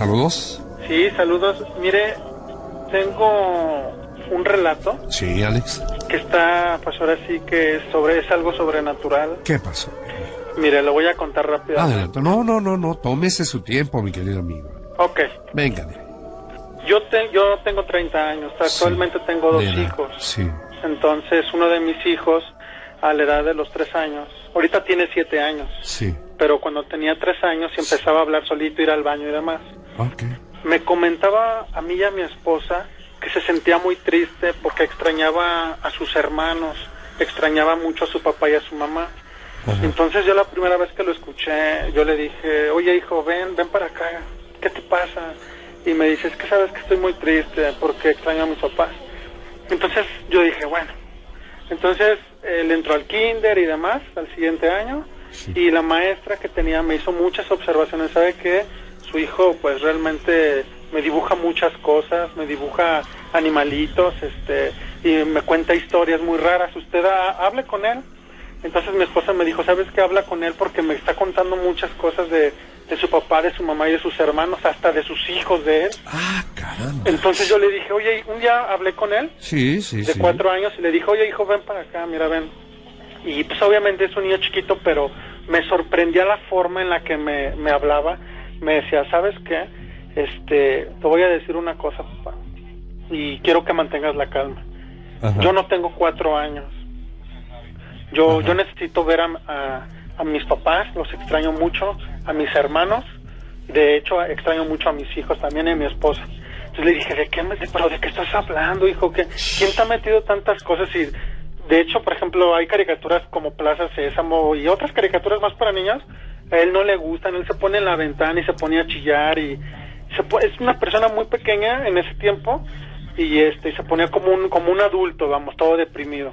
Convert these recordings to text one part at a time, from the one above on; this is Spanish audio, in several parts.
Saludos. Sí, saludos. Mire, tengo un relato Sí, Alex. que está, pues ahora sí que es sobre, es algo sobrenatural. ¿Qué pasó? Mire, lo voy a contar rápido. Adelante. No, no, no, no. Tómese su tiempo, mi querido amigo. Ok. Venga, Yo, te, yo tengo 30 años, actualmente tengo dos edad. hijos. Sí. Entonces, uno de mis hijos, a la edad de los 3 años, ahorita tiene 7 años, Sí. pero cuando tenía 3 años y empezaba a hablar solito, ir al baño y demás. Me comentaba a mí y a mi esposa que se sentía muy triste porque extrañaba a sus hermanos, extrañaba mucho a su papá y a su mamá. Ajá. Entonces yo la primera vez que lo escuché, yo le dije, oye hijo, ven, ven para acá, ¿qué te pasa? Y me dice, es que sabes que estoy muy triste porque extraño a mis papás. Entonces yo dije, bueno, entonces él entró al kinder y demás al siguiente año y la maestra que tenía me hizo muchas observaciones, sabe que su hijo pues realmente me dibuja muchas cosas, me dibuja animalitos, este y me cuenta historias muy raras. Usted ha- hable con él. Entonces mi esposa me dijo, ¿sabes qué? Habla con él porque me está contando muchas cosas de, de su papá, de su mamá y de sus hermanos, hasta de sus hijos de él. Ah, caramba. Entonces yo le dije, oye, un día hablé con él, Sí, sí, de sí. cuatro años, y le dije, oye, hijo, ven para acá, mira, ven. Y pues obviamente es un niño chiquito, pero me sorprendía la forma en la que me, me hablaba. Me decía, ¿sabes qué? Este, te voy a decir una cosa, papá, y quiero que mantengas la calma. Ajá. Yo no tengo cuatro años. Yo, yo necesito ver a, a- a mis papás, los extraño mucho, a mis hermanos, de hecho extraño mucho a mis hijos también y a mi esposa. Entonces le dije, ¿de qué, me- de- pero de qué estás hablando, hijo? ¿Qué, ¿Quién te ha metido tantas cosas? Y de hecho, por ejemplo, hay caricaturas como Plaza Sésamo y otras caricaturas más para niños. A él no le gustan, él se pone en la ventana y se pone a chillar y se po- es una persona muy pequeña en ese tiempo y este se ponía como un como un adulto, vamos, todo deprimido.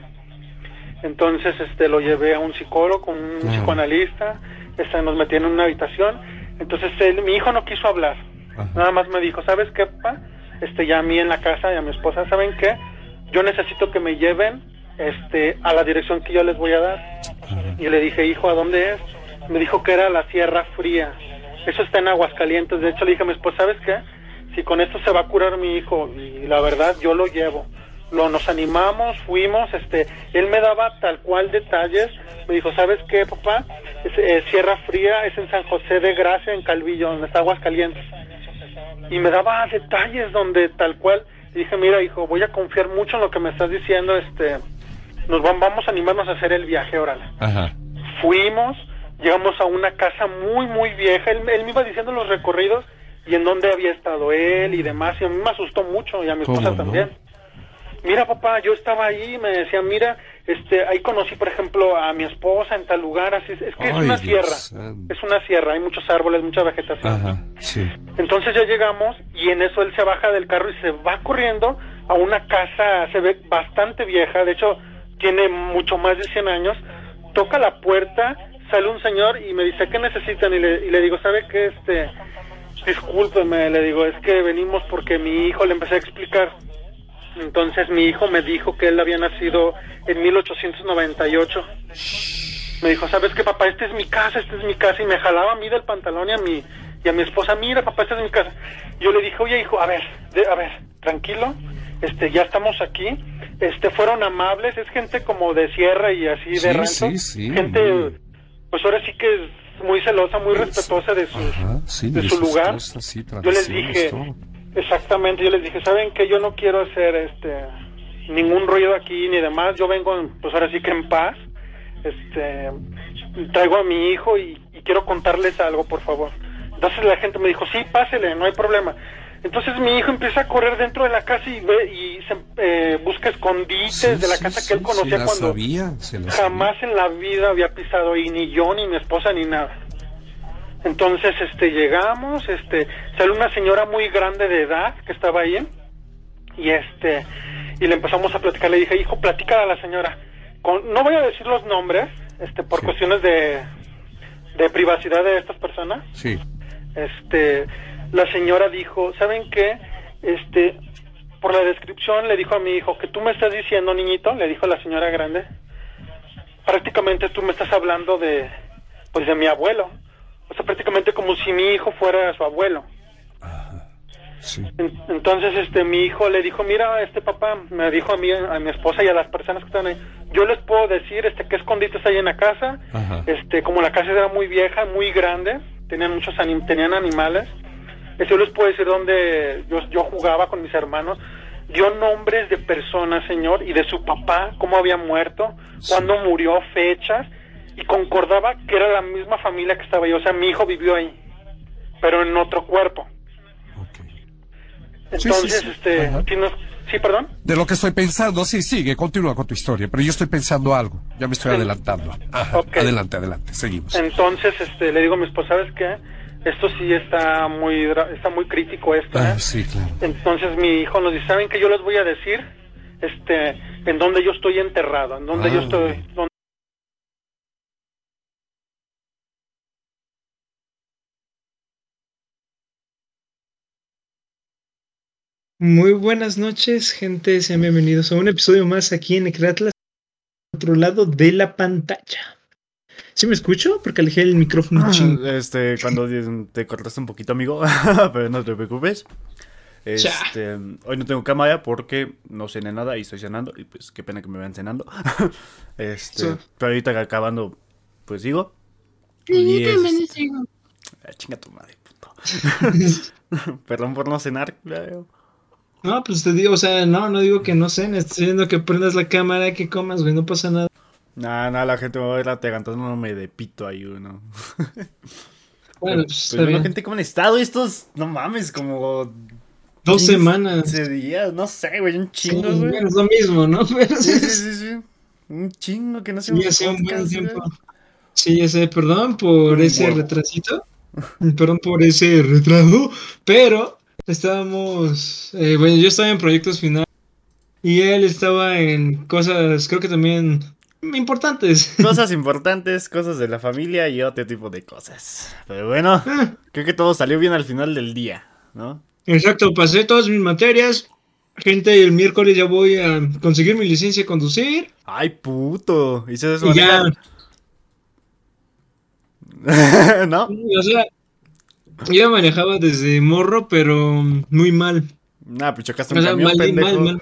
Entonces, este, lo llevé a un psicólogo, un psicoanalista, este, nos metí en una habitación. Entonces, él, mi hijo no quiso hablar. Ajá. Nada más me dijo, ¿sabes qué, papá? Este, ya a mí en la casa y a mi esposa, ¿saben qué? Yo necesito que me lleven, este, a la dirección que yo les voy a dar. Y le dije, hijo, ¿a dónde es? Me dijo que era la Sierra Fría. Eso está en Aguascalientes. De hecho, le dije a mi esposa, ¿sabes qué? Si con esto se va a curar mi hijo, y la verdad, yo lo llevo. Lo, nos animamos, fuimos, este, él me daba tal cual detalles. Me dijo, ¿sabes qué, papá? Es, eh, Sierra Fría es en San José de Gracia, en Calvillo, donde está Aguascalientes. Y me daba detalles donde tal cual. Y dije, mira, hijo, voy a confiar mucho en lo que me estás diciendo, este, nos vam- vamos a animarnos a hacer el viaje, órale Ajá. fuimos, llegamos a una casa muy, muy vieja. Él, él me iba diciendo los recorridos y en dónde había estado él y demás. Y a mí me asustó mucho y a mi ¿Cómo esposa no? también. Mira, papá, yo estaba ahí y me decía, mira, este, ahí conocí, por ejemplo, a mi esposa en tal lugar. Así es, es que es una Dios sierra. Es una sierra, hay muchos árboles, mucha vegetación. Ajá. Sí. Entonces ya llegamos y en eso él se baja del carro y se va corriendo a una casa, se ve bastante vieja, de hecho tiene mucho más de 100 años, toca la puerta, sale un señor y me dice, ¿qué necesitan? Y le, y le digo, ¿sabe qué? Este, discúlpeme, le digo, es que venimos porque mi hijo le empecé a explicar. Entonces mi hijo me dijo que él había nacido en 1898. Me dijo, ¿sabes qué, papá? Esta es mi casa, esta es mi casa. Y me jalaba a mí del pantalón y a mi, y a mi esposa, mira, papá, esta es mi casa. Yo le dije, oye, hijo, a ver, de- a ver, tranquilo, este, ya estamos aquí. Este, fueron amables, es gente como de sierra y así de Sí, rancho. sí, sí, Gente, muy- pues ahora sí que es muy celosa, muy respetuosa de, sus, Ajá, de de su lugar. yo les dije, todo. exactamente, yo les dije, ¿saben que Yo no quiero hacer este ningún ruido aquí ni demás, yo vengo, pues ahora sí que en paz, este, traigo a mi hijo y, y quiero contarles algo, por favor. Entonces la gente me dijo, sí, pásele, no hay problema. Entonces mi hijo empieza a correr dentro de la casa y ve y se, eh, busca escondites Sí, de la sí, casa sí, que él conocía cuando sabía, jamás en la vida había pisado ahí ni yo ni mi esposa ni nada. Entonces, este, llegamos, este, sale una señora muy grande de edad que estaba ahí y este, y le empezamos a platicar. Le dije, hijo, platica a la señora. Con, no voy a decir los nombres, este, por cuestiones de, de privacidad de estas personas. Sí. Este, la señora dijo, ¿saben qué? Este, por la descripción le dijo a mi hijo que tú me estás diciendo, niñito, le dijo la señora grande, prácticamente tú me estás hablando de, pues de mi abuelo. O sea, prácticamente como si mi hijo fuera su abuelo. Sí. En- Entonces, este, mi hijo le dijo, mira, este papá, me dijo a mí, a mi esposa y a las personas que están ahí, yo les puedo decir, este, qué escondites hay en la casa, Ajá. este, como la casa era muy vieja, muy grande, tenían muchos anim- tenían animales, este, yo les puedo decir dónde yo, yo jugaba con mis hermanos, dio nombres de personas, señor, y de su papá, cómo había muerto, Sí. cuándo murió, fechas, y concordaba que era la misma familia que estaba ahí, o sea, mi hijo vivió ahí, pero en otro cuerpo. Ok. Sí, Entonces, sí, sí. este, si nos- sí, perdón. De lo que estoy pensando, sí, sigue, continúa con tu historia, pero yo estoy pensando algo. Ya me estoy Sí. adelantando. Ajá. Ok. Adelante, adelante, seguimos. Entonces, este, le digo a mi esposa, ¿sabes qué? Esto sí está muy, dra- está muy crítico esto, ¿eh? Ah, sí, claro. Entonces mi hijo nos dice, ¿saben qué? Yo les voy a decir, este, en donde yo estoy enterrado, en donde Ah. yo estoy, donde Muy buenas noches, gente. Sean bienvenidos a un episodio más aquí en Necratlas, otro lado de la pantalla. ¿Sí me escucho? Porque alejé el micrófono chingo. Este, cuando te cortaste un poquito, amigo, pero no te preocupes. Este, hoy no tengo cámara porque no cené nada y estoy cenando. Y pues qué pena que me vean cenando. Este, Sí. pero ahorita acabando, pues digo. Sí, yo también les digo. Ah, chinga tu madre, puto. Perdón por no cenar, claro. No, pues te digo, o sea, no, no digo que no cenes, estoy diciendo que prendas la cámara, que comas, güey, no pasa nada. Nada, nada, la gente me va a ver atragantándome de pito ahí uno. Bueno, Pues, pues, bueno, eh, gente, ¿cómo han estado estos? No mames, como dos 15 semanas. días, no sé, güey, un Sí, chingo, güey. bueno, es lo mismo, ¿no? Pero Sí, sí, sí, sí, sí. Un chingo que no sí, hacemos hace un buen tiempo. güey. Sí, ya sé, perdón por ese retrasito. Perdón por ese retraso. Pero estábamos. eh, bueno, yo estaba en proyectos finales. Y él estaba en cosas, creo que también importantes. Cosas importantes, cosas de la familia y otro tipo de cosas. Pero bueno, Ah, creo que todo salió bien al final del día, ¿no? Exacto, pasé todas mis materias. Gente, el miércoles ya voy a conseguir mi licencia de conducir. Ay, puto. ¿Y se Y ya, ¿No? o sea, ya manejaba desde morro, pero muy mal. Nah, pues chocaste O un sea, camión, mal, pendejo. mal, mal.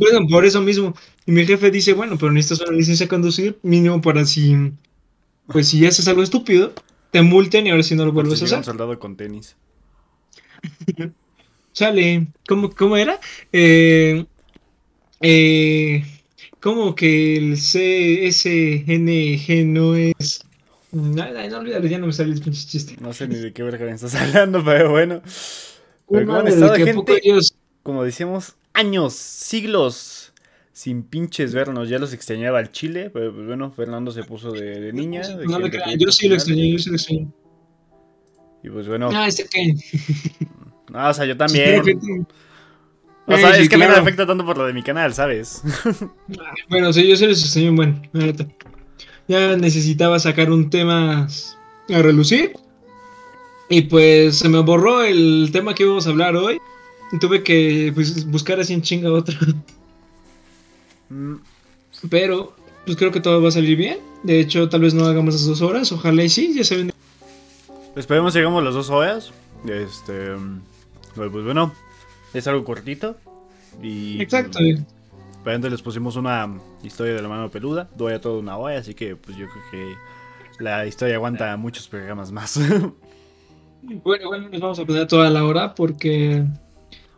Bueno, por eso mismo. Y mi jefe dice, bueno, pero necesitas una licencia de conducir mínimo para si, pues si haces algo estúpido, te multen y ahora si no lo vuelves si a un hacer. soldado con tenis. Sale. ¿Cómo, cómo era? Eh, eh, ¿Cómo que el CSNG no es... No olvídalo, ya no me sale el pinche chiste. No sé ni de qué verga me estás hablando, pero bueno. Pero ¿cómo han Madre, estado, gente? Como decíamos, años, siglos sin pinches vernos. Ya los extrañaba al Chile, pero pues bueno, Fernando se puso de, de niña. de No gente crean, yo sí lo extrañé, yo sí lo extrañé. Y pues bueno, Ah, este que... no, o sea, yo también. Sí, O sea, sí, es que a mí no me afecta tanto por lo de mi canal, ¿sabes? Bueno, sí, yo sí les extrañé un buen. Ya necesitaba sacar un tema a relucir. Y pues se me borró el tema que íbamos a hablar hoy. Y tuve que pues, buscar así en chinga otro. Mm, Pero pues creo que todo va a salir bien. De hecho, tal vez no hagamos las dos horas. Ojalá y sí, ya saben. Esperemos llegamos las dos horas. Este. mm, Pues pues, bueno, es algo cortito. Y. Exacto. Para antes les pusimos una historia de la mano peluda. Dura toda una hora, así que pues yo creo que la historia aguanta muchos programas más. Bueno, bueno, nos vamos a poner toda la hora porque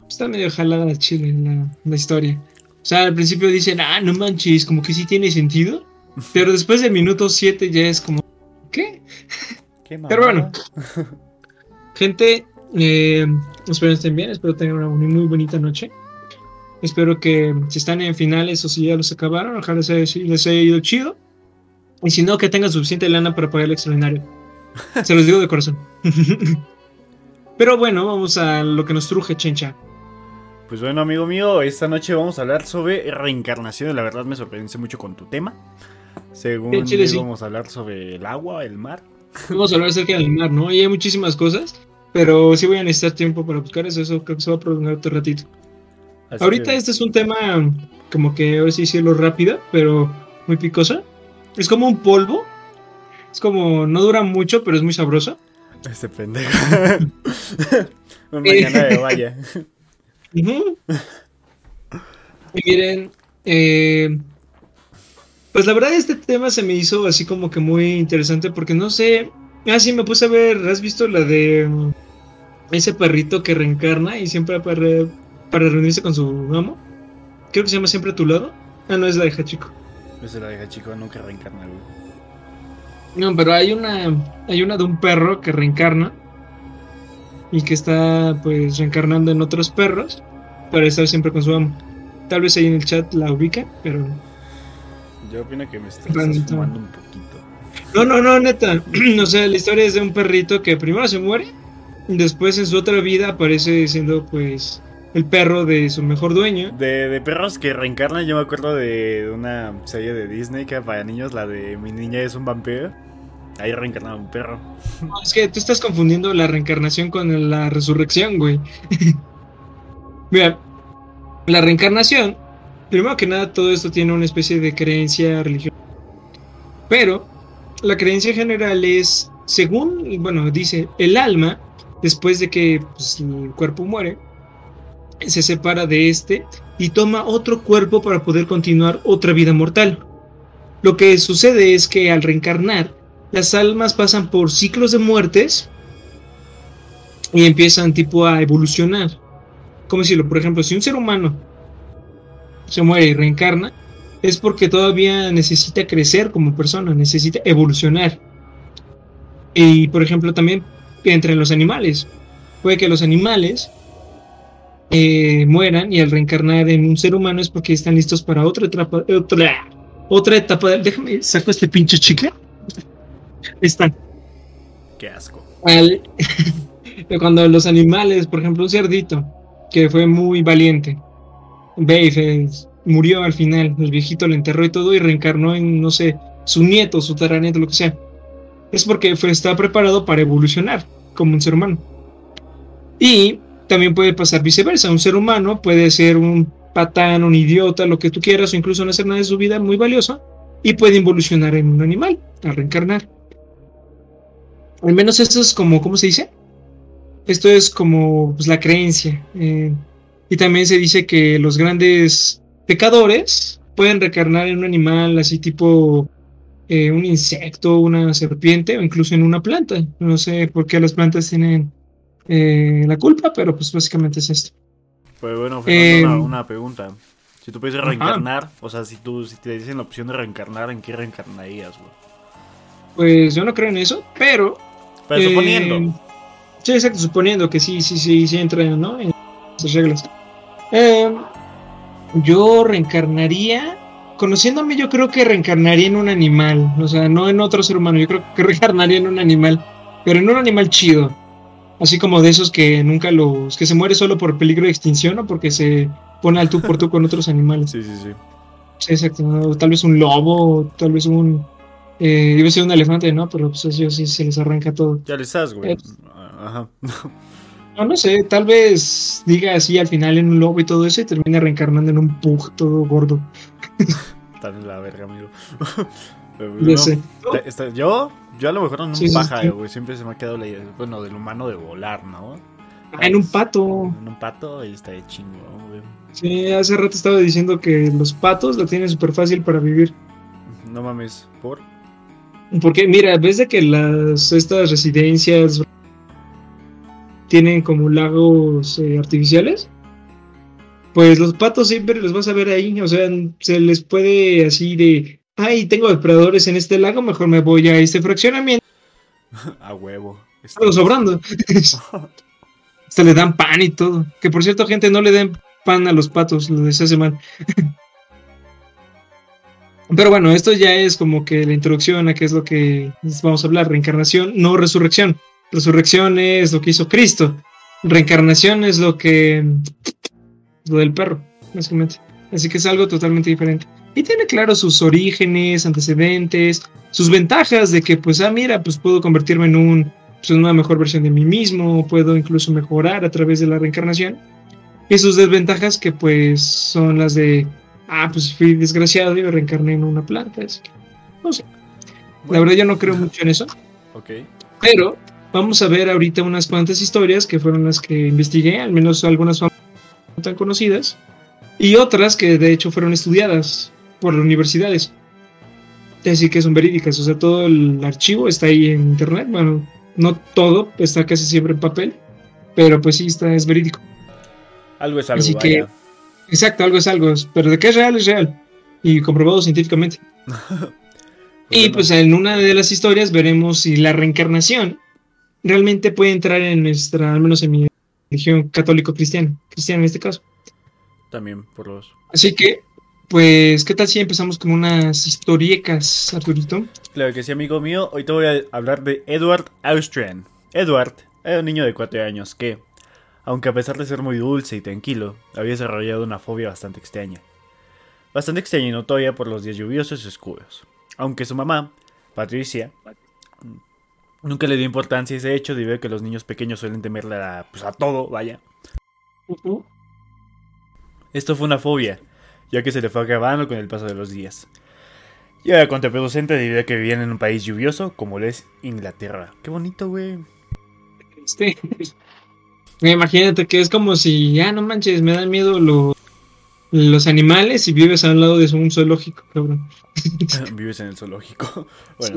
está medio jalada la chile la, la historia. O sea, al principio dicen, ah, no manches, como que sí tiene sentido. Pero después del minuto 7 ya es como, ¿qué? Qué Pero bueno. Gente, eh, espero estén bien, espero tengan una muy, muy bonita noche. Espero que si están en finales o si ya los acabaron, ojalá les haya, les haya ido chido. Y si no, que tengan suficiente lana para pagar el extraordinario. Se los digo de corazón. Pero bueno, vamos a lo que nos truje, chencha. Pues bueno, amigo mío, esta noche vamos a hablar sobre reencarnación. La verdad me sorprendiste mucho con tu tema. Según chile, sí. vamos a hablar sobre el agua, el mar. Vamos a hablar acerca del mar, ¿no? Y hay muchísimas cosas, pero sí voy a necesitar tiempo para buscar eso. Eso creo que se va a prolongar otro ratito. Así Ahorita que- este es un tema como que ahora sí decirlo rápido, pero muy picoso. Es como un polvo. Es como, no dura mucho, pero es muy sabroso. Este pendejo. Mañana de vaya. Y miren, eh, pues la verdad este tema se me hizo así como que muy interesante porque no sé, ah sí me puse a ver, ¿has visto la de mm, ese perrito que reencarna y siempre para, para reunirse con su amo? Creo que se llama siempre a tu lado. Ah, no, es la de Hachiko. Es la de chico, nunca reencarna, güey. No, pero hay una, hay una de un perro que reencarna y que está pues reencarnando en otros perros para estar siempre con su amo. Tal vez ahí en el chat la ubica, pero Yo opino que me estás Random. fumando un poquito. no, no, no, neta. o sea, la historia es de un perrito que primero se muere y después en su otra vida aparece siendo pues el perro de su mejor dueño. De, de perros que reencarnan, yo me acuerdo de una serie de Disney que era para niños, la de Mi niña es un vampiro. Ahí reencarnaba un perro. No, es que tú estás confundiendo la reencarnación con la resurrección, güey. Mira, la reencarnación, primero que nada, todo esto tiene una especie de creencia religiosa. Pero la creencia general es, según, bueno, dice, el alma, después de que pues, el cuerpo muere, se separa de este y toma otro cuerpo para poder continuar otra vida mortal. Lo que sucede es que al reencarnar, las almas pasan por ciclos de muertes y empiezan tipo a evolucionar. ¿Cómo decirlo? Por ejemplo, si un ser humano se muere y reencarna, es porque todavía necesita crecer como persona, necesita evolucionar. Y por ejemplo, también entre los animales. Puede que los animales eh, mueran y al reencarnar en un ser humano es porque están listos para otra etapa, otra, otra etapa. Déjame, saco este pinche chicle. Están. Qué asco. Al- cuando los animales, por ejemplo, un cerdito que fue muy valiente, Babe, murió al final, el viejito lo enterró y todo y reencarnó en, no sé, su nieto, su tataranieto, lo que sea. Es porque fue, estaba preparado para evolucionar como un ser humano. Y también puede pasar viceversa, un ser humano puede ser un patán, un idiota, lo que tú quieras, o incluso no hacer nada de su vida muy valioso, y puede evolucionar en un animal, a reencarnar. Al menos esto es como, ¿cómo se dice? Esto es como pues, la creencia. eh, y también se dice que los grandes pecadores pueden reencarnar en un animal así tipo eh, un insecto, una serpiente o incluso en una planta. No sé por qué las plantas tienen eh, la culpa, pero pues básicamente es esto. Pues bueno, Fernando, Eh, una, una pregunta. Si tú puedes reencarnar, o sea, si tú si te dicen la opción de reencarnar, ¿en qué reencarnarías, güey? Pues yo no creo en eso, pero... Pero eh, suponiendo. Sí, exacto, suponiendo que sí, sí, sí, sí entra ¿no? en esas reglas. Eh, yo reencarnaría, conociéndome, yo creo que reencarnaría en un animal, o sea, no en otro ser humano, yo creo que reencarnaría en un animal, pero en un animal chido, así como de esos que nunca los, que se muere solo por peligro de extinción o porque se pone al tú por tú con otros animales. Sí, sí, sí. Sí, exacto, ¿no? tal vez un lobo, o tal vez un, eh, iba a ser un elefante, ¿no? Pero pues ellos sí se les arranca todo. Ya le estás, güey. Ajá. No, no sé, tal vez diga así al final en un lobo y todo eso y termine reencarnando en un pug todo gordo. En la verga, amigo. No, sé. te- está- yo, yo a lo mejor en un Sí, pájaro, sí. güey. Siempre se me ha quedado la idea, bueno, del humano de volar, ¿no? Ah, en un pato. En un pato y está de chingón, güey. Sí, hace rato estaba diciendo que los patos la tienen súper fácil para vivir. No mames, ¿por? Porque, mira, ves de que las estas residencias tienen como lagos eh, artificiales. Pues los patos siempre los vas a ver ahí. O sea, se les puede así de. Ay, tengo depredadores en este lago, mejor me voy a este fraccionamiento. A huevo. Algo sobrando. Se le dan pan y todo. Que por cierto, gente, no le den pan a los patos, les hace mal. Pero bueno, esto ya es como que la introducción a qué es lo que vamos a hablar. Reencarnación, no resurrección. Resurrección es lo que hizo Cristo. Reencarnación es lo que... Lo del perro, básicamente. Así que es algo totalmente diferente. Y tiene claro sus orígenes, antecedentes, sus ventajas de que, pues, ah, mira, pues puedo convertirme en un pues, una mejor versión de mí mismo, puedo incluso mejorar a través de la reencarnación. Y sus desventajas que pues son las de, ah, pues fui desgraciado y me reencarné en una planta. así que, no sé. La verdad yo no creo mucho en eso, Ok. pero vamos a ver ahorita unas cuantas historias que fueron las que investigué, al menos algunas no tan conocidas, y otras que de hecho fueron estudiadas por universidades. Es decir, que son verídicas, o sea, todo el archivo está ahí en internet, bueno, no todo, está casi siempre en papel, pero pues sí, está, es verídico. Algo es algo. Así que, exacto, algo es algo, pero de qué es real, es real, y comprobado científicamente. y pues en una de las historias veremos si la reencarnación realmente puede entrar en nuestra, al menos en mi religión católico-cristiana, cristiana en este caso. También por los. Así que, pues, ¿qué tal si empezamos con unas historiecas, Arturito? Claro que sí, amigo mío. Hoy te voy a hablar de Edward Austrian. Edward era un niño de 4 años que, aunque a pesar de ser muy dulce y tranquilo, había desarrollado una fobia bastante extraña. Bastante extraña y notoria por los días lluviosos y oscuros. Aunque su mamá, Patricia, nunca le dio importancia a ese hecho debido a que los niños pequeños suelen temerle a, pues, a todo, vaya. Esto fue una fobia, ya que se le fue acabando con el paso de los días. Y era contraproducente debido a que vivían en un país lluvioso como lo es Inglaterra. Qué bonito, güey. Este. Imagínate que es como si, ya no manches, me dan miedo los animales y vives al lado de un zoológico, cabrón. vives en el zoológico. Bueno,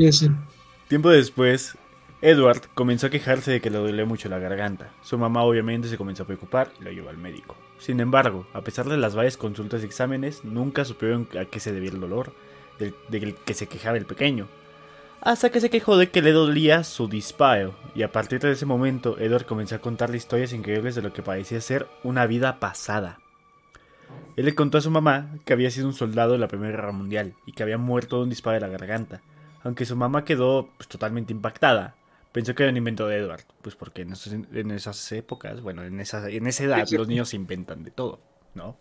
tiempo después, Edward comenzó a quejarse de que le dolía mucho la garganta. Su mamá obviamente se comenzó a preocupar y lo llevó al médico. Sin embargo, a pesar de las varias consultas y exámenes, nunca supieron a qué se debía el dolor del, que se quejaba el pequeño. Hasta que se quejó de que le dolía su disparo, y a partir de ese momento Edward comenzó a contarle historias increíbles de lo que parecía ser una vida pasada. Él le contó a su mamá que había sido un soldado en la Primera Guerra Mundial y que había muerto de un disparo de la garganta, aunque su mamá quedó pues, totalmente impactada, Pensó que era un invento de Edward, pues porque en, esas épocas, bueno, en esa, en esa edad los niños se inventan de todo, ¿no?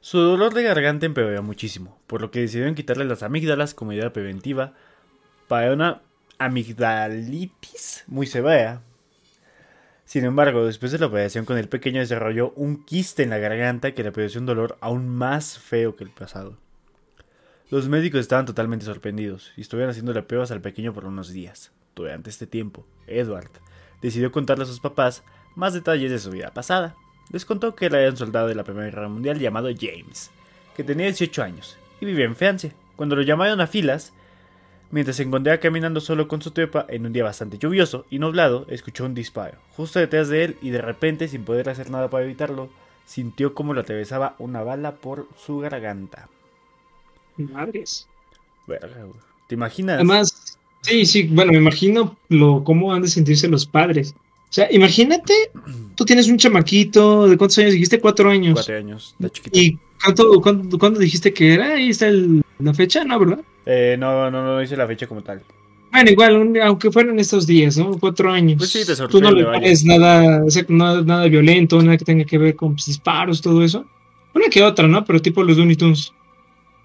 Su dolor de garganta empeoró muchísimo, por lo que decidieron quitarle las amígdalas como idea preventiva para una amigdalitis muy severa. Sin embargo, después de la operación con el pequeño desarrolló un quiste en la garganta que le produjo un dolor aún más feo que el pasado. Los médicos estaban totalmente sorprendidos y estuvieron haciéndole pruebas al pequeño por unos días. Durante este tiempo, Edward decidió contarle a sus papás más detalles de su vida pasada. Les contó que era un soldado de la Primera Guerra Mundial llamado James, que tenía 18 años y vivía en Francia. Cuando lo llamaron a filas, mientras se encontraba caminando solo con su tropa en un día bastante lluvioso y nublado, escuchó un disparo justo detrás de él y de repente, sin poder hacer nada para evitarlo, sintió como lo atravesaba una bala por su garganta. Madres. ¿Te imaginas? Además, Sí, sí, bueno, me imagino lo, cómo han de sentirse los padres. O sea, imagínate, tú tienes un chamaquito, ¿de cuántos años dijiste? Cuatro años. Cuatro años, de chiquito. ¿Y cuánto, cuándo, dijiste que era? Ahí está la fecha, ¿no, verdad? Eh, no, no, no dice la fecha como tal. Bueno, igual, aunque fueran estos días, ¿no? Cuatro años. Pues sí, te Tú no le pones nada, nada, nada violento, nada que tenga que ver con pues, disparos, todo eso. Una que otra, ¿no? Pero tipo los Looney Tunes.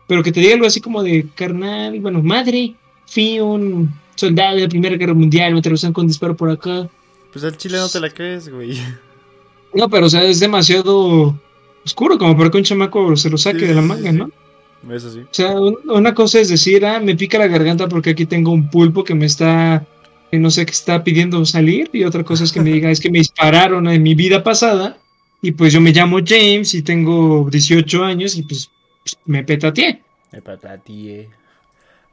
Pero que te diga algo así como de carnal, bueno, madre, fui un soldado de la Primera Guerra Mundial, me atravesaron con disparo por acá. Pues al chile no te la crees, güey. No, pero o sea, es demasiado oscuro como para que un chamaco se lo saque de la manga, ¿no? Eso sí. O sea, una cosa es decir, ah, me pica la garganta porque aquí tengo un pulpo que me está, no sé, que está pidiendo salir. Y otra cosa es que me diga, es que me dispararon en mi vida pasada. Y pues yo me llamo James y tengo 18 años y pues, pues me petateé. Me petateé.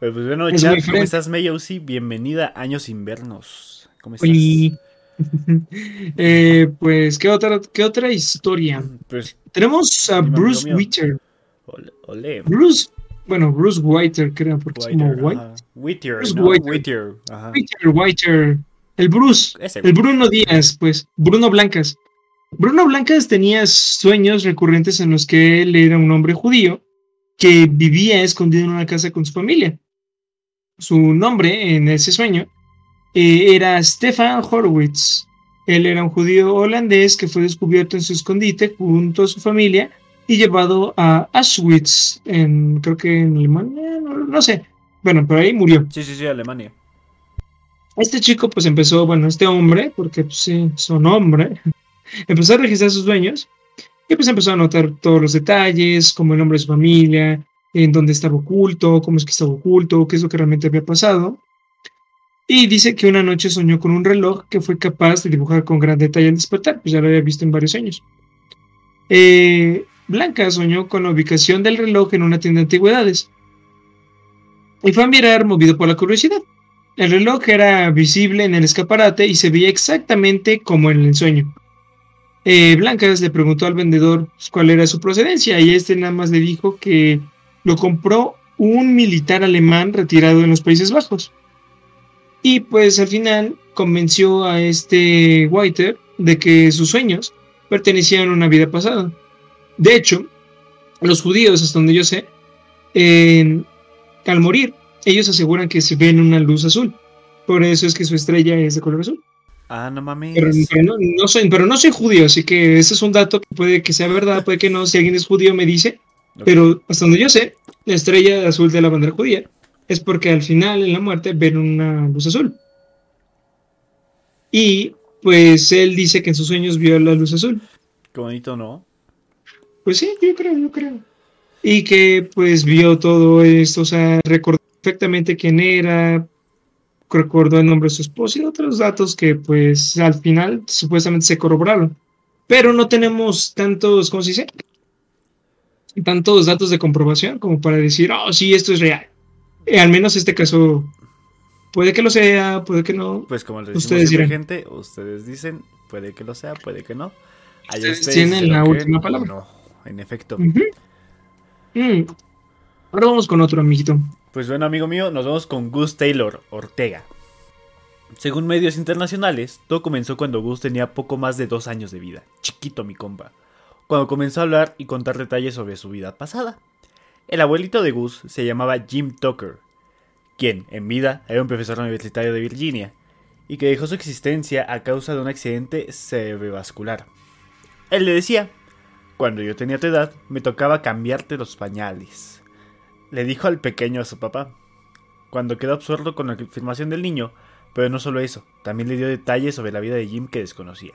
Pues, pues bueno, chat, ¿cómo estás, Sí, Bienvenida a Años Invernos. ¿Cómo estás? eh, pues, ¿qué otra, ¿qué otra historia? Pues, Tenemos a Bruce Whitter. Ole, Bruce, bueno, Bruce Whiter, creo, porque es como White. Whitter, Bruce. Whitter, El Bruce, el Bruno Díaz, pues, Bruno Blancas. Bruno Blancas tenía sueños recurrentes en los que él era un hombre judío que vivía escondido en una casa con su familia su nombre en ese sueño eh, era Stefan Horowitz. Él era un judío holandés que fue descubierto en su escondite junto a su familia y llevado a Auschwitz, en, creo que en Alemania, no, sé. Bueno, pero ahí murió. Sí, sí, sí, Alemania. Este chico pues empezó, bueno, este hombre, porque pues, sí, son hombre, empezó a registrar sus dueños y pues empezó a anotar todos los detalles, como el nombre de su familia, en dónde estaba oculto, cómo es que estaba oculto, qué es lo que realmente había pasado. Y dice que una noche soñó con un reloj que fue capaz de dibujar con gran detalle al despertar, pues ya lo había visto en varios sueños. Eh, Blanca soñó con la ubicación del reloj en una tienda de antigüedades. Y fue a mirar movido por la curiosidad. El reloj era visible en el escaparate y se veía exactamente como en el sueño. Eh, le preguntó al vendedor cuál era su procedencia y este nada más le dijo que lo compró un militar alemán retirado en los Países Bajos. Y pues al final convenció a este Whiter de que sus sueños pertenecían a una vida pasada. De hecho, los judíos, hasta donde yo sé, al morir, ellos aseguran que se ven una luz azul. Por eso es que su estrella es de color azul. Ah, no mames. Pero, no, soy, pero no soy judío, así que ese es un dato que puede que sea verdad, puede que no. Si alguien es judío me dice. Pero hasta donde yo sé, la estrella azul de la bandera judía es porque al final, en la muerte, ven una luz azul. Y pues él dice que en sus sueños vio la luz azul. Qué bonito, ¿no? Pues sí, yo creo, yo creo. Y que pues vio todo esto, o sea, recordó perfectamente quién era, recordó el nombre de su esposa y otros datos que pues al final supuestamente se corroboraron. Pero no tenemos tantos, ¿cómo se dice? Tantos datos de comprobación como para decir, oh, sí, esto es real. Eh, al menos este caso puede que lo sea, puede que no. Pues como les ustedes gente, ustedes dicen, puede que lo sea, puede que no. ustedes, tienen la última palabra. No, en efecto. Mm. Ahora vamos con otro amiguito. Pues bueno, amigo mío, nos vamos con Gus Taylor Ortega. Según medios internacionales, todo comenzó cuando Gus tenía poco más de dos años de vida. Chiquito mi compa. Cuando comenzó a hablar y contar detalles sobre su vida pasada. El abuelito de Gus se llamaba Jim Tucker, quien, en vida, era un profesor universitario de Virginia, y que dejó su existencia a causa de un accidente cerebrovascular. Él le decía, cuando yo tenía tu edad, me tocaba cambiarte los pañales. Le dijo al pequeño a su papá, cuando quedó absorto con la afirmación del niño, pero no solo eso, también le dio detalles sobre la vida de Jim que desconocía.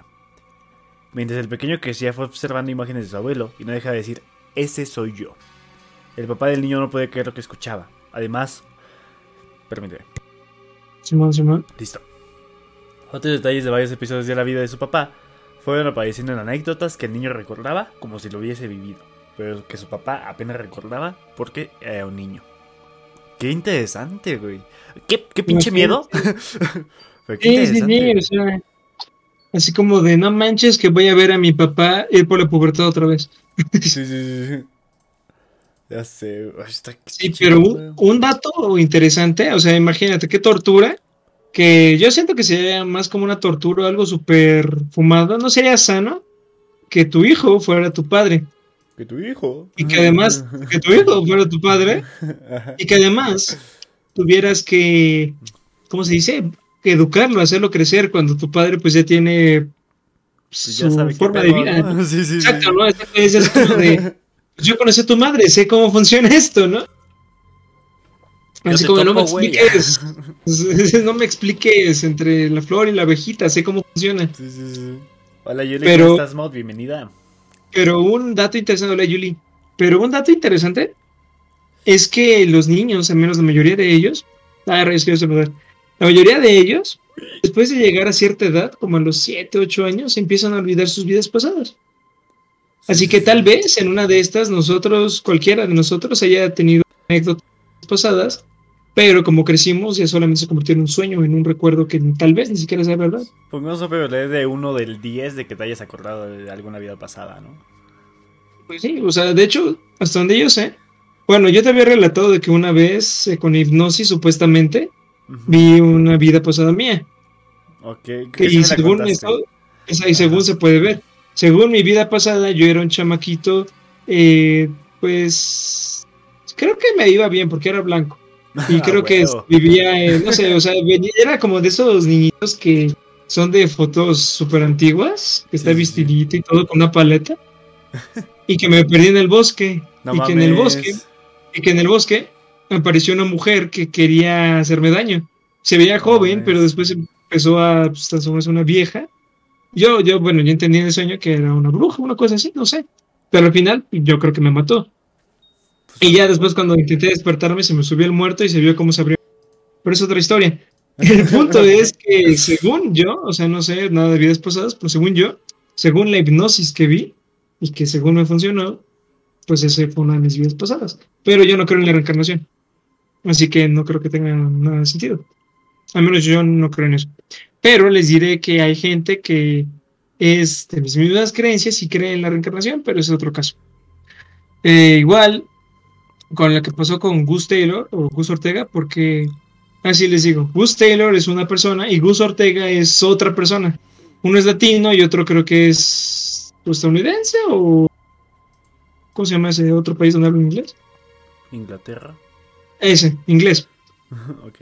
Mientras el pequeño crecía fue observando imágenes de su abuelo y no deja de decir, ese soy yo. El papá del niño no puede creer lo que escuchaba. Además, permíteme. Simón, Simón. Listo. Otros detalles de varios episodios de la vida de su papá fueron apareciendo en anécdotas que el niño recordaba como si lo hubiese vivido, pero que su papá apenas recordaba porque era un niño. Qué interesante, güey. Qué, qué pinche miedo. qué sí, sí, sí, así como de no manches que voy a ver a mi papá ir por la pubertad otra vez. sí, sí, sí. Ya sé. sí, pero un, dato interesante, o sea, imagínate qué tortura, que yo siento que sería más como una tortura, algo súper fumado, no sería sano que tu hijo fuera tu padre. Que tu hijo. Y que además, que tu hijo fuera tu padre. Y que además tuvieras que, ¿cómo se dice? Educarlo, hacerlo crecer cuando tu padre pues ya tiene pues su forma de vida. Sí, sí, Exacto, ¿no? Es, como de yo conocí a tu madre, sé cómo funciona esto, ¿no? Así como no me expliques, no me expliques entre la flor y la abejita, sé cómo funciona. Sí, sí, sí. Hola Yuli, pero, ¿cómo estás, Mod? Bienvenida. Pero un dato interesante, hola Yuli, pero un dato interesante es que los niños, al menos la mayoría de ellos, ah, quiero saludar, la mayoría de ellos, después de llegar a cierta edad, como a los 7, 8 años, empiezan a olvidar sus vidas pasadas. Así que tal vez en una de estas nosotros, cualquiera de nosotros haya tenido anécdotas pasadas, pero como crecimos ya solamente se convirtió en un sueño, en un recuerdo que tal vez ni siquiera sea verdad. Pues no sé, pero de uno del 10 de que te hayas acordado de alguna vida pasada, ¿no? Pues sí, o sea, de hecho, hasta donde yo sé, bueno, yo te había relatado de que una vez eh, con hipnosis supuestamente vi una vida pasada mía. Ok. y según esto, y según se puede ver. Según mi vida pasada, yo era un chamaquito, eh, pues creo que me iba bien porque era blanco. Y creo que vivía, en, no sé, o sea, era como de esos niñitos que son de fotos súper antiguas, que está vestidito y todo con una paleta. Y que me perdí en el bosque. y que en el bosque, y que en el bosque apareció una mujer que quería hacerme daño. Se veía joven, pero después empezó a pues, transformarse una vieja yo, yo, bueno, yo entendí en el sueño que era una bruja, una cosa así, no sé. Pero al final, yo creo que me mató. Y ya después, cuando intenté despertarme, se me subió el muerto y se vio cómo se abrió. Pero es otra historia. El punto es que según yo, o sea, no sé nada de vidas pasadas, pero según yo, según la hipnosis que vi y que según me funcionó, pues ese fue una de mis vidas pasadas. Pero yo no creo en la reencarnación. Así que no creo que tenga nada de sentido. Al menos yo no creo en eso. Pero les diré que hay gente que es de mis mismas creencias y cree en la reencarnación, pero es otro caso. Eh, igual con lo que pasó con Gus Taylor o Gus Ortega, porque así les digo, Gus Taylor es una persona y Gus Ortega es otra persona. Uno es latino y otro creo que es estadounidense o ¿cómo se llama ese otro país donde hablan inglés? Inglaterra. Ese, inglés. ok.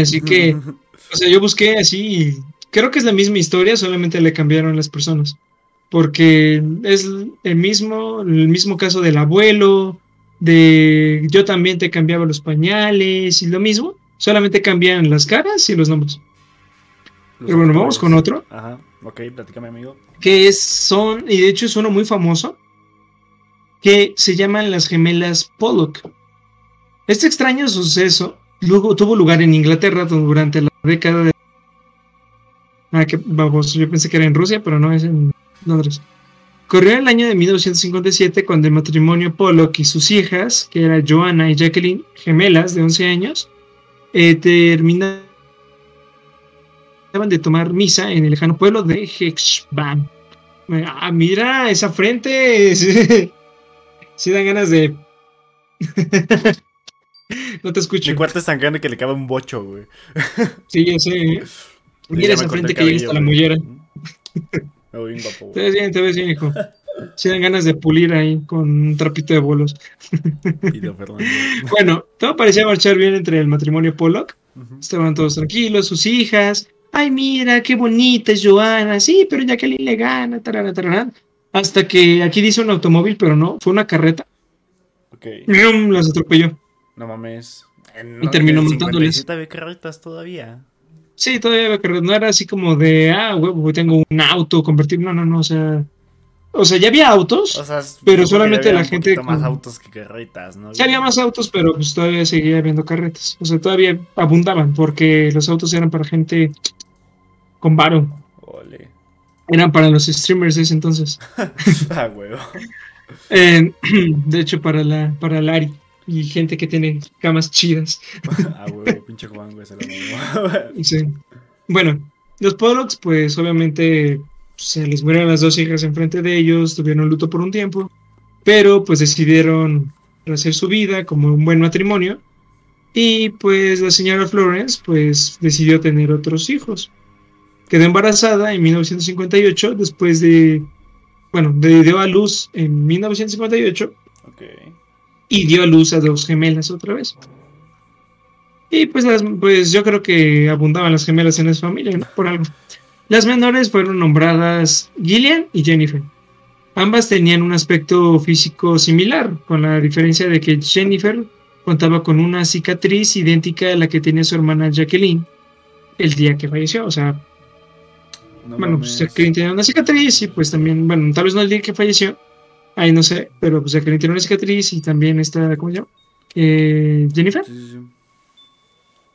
Así que, o sea, yo busqué así y creo que es la misma historia, solamente le cambiaron las personas. Porque es el mismo, el mismo caso del abuelo, de yo también te cambiaba los pañales y lo mismo, solamente cambian las caras y los nombres. Pero bueno, vamos con otro. Ajá, ok, platícame, amigo. Que son, y de hecho es uno muy famoso, que se llaman las gemelas Pollock. Este extraño suceso luego tuvo lugar en Inglaterra durante la década de... Ah, que vamos, yo pensé que era en Rusia, pero no es en Londres. Corrió el año de 1957 cuando el matrimonio Pollock y sus hijas, que eran Joanna y Jacqueline, gemelas de 11 años, eh, terminaban de tomar misa en el lejano pueblo de Hexbam. Ah, mira esa frente. sí dan ganas de no te escucho. Mi cuarto es tan grande que le cabe un bocho, güey. sí, yo sé. ¿eh? Mira esa frente que llega hasta la mollera. Me voy bien guapo, Te ves bien, te ves bien, hijo. Sí dan ganas de pulir ahí con un trapito de bolos. bueno, todo parecía marchar bien entre el matrimonio Pollock. Estaban todos tranquilos, sus hijas. Ay, mira, qué bonita es Joana. Sí, pero Jacqueline le gana. Tarara, tarara. Hasta que aquí dice un automóvil, pero no, fue una carreta. Ok. las atropelló. No mames. y terminó montándoles. había carretas todavía. Sí, todavía había carretas. No era así como de, ah, huevo, tengo un auto, convertir. No, no, no, o sea. O sea, ya había autos, o sea, pero solamente la gente. más autos que carretas, ¿no? Ya había más autos, pero pues todavía seguía habiendo carretas. O sea, todavía abundaban, porque los autos eran para gente con varo. Ole. Eran para los streamers de ese entonces. ah, huevo. Eh, de hecho, para la, para Lari y gente que tiene camas chidas. ah, huevo, pinche Juan, güey, se lo Sí. Bueno, los Pollocks, pues obviamente se les murieron las dos hijas enfrente de ellos, tuvieron luto por un tiempo, pero pues decidieron hacer su vida como un buen matrimonio. Y pues la señora Florence, pues decidió tener otros hijos. Quedó embarazada en 1958, después de, bueno, dio a luz en 1958. Okay y dio a luz a dos gemelas otra vez. Y pues, pues yo creo que abundaban las gemelas en esa familia, ¿no? Por algo. Las menores fueron nombradas Gillian y Jennifer. Ambas tenían un aspecto físico similar, con la diferencia de que Jennifer contaba con una cicatriz idéntica a la que tenía su hermana Jacqueline el día que falleció. O sea, bueno, pues Jacqueline tenía una cicatriz y pues también, bueno, tal vez no el día que falleció, Ay, no sé, pero pues Jacqueline tiene una cicatriz y también está, ¿cómo se llama? Eh, Jennifer. Sí, sí.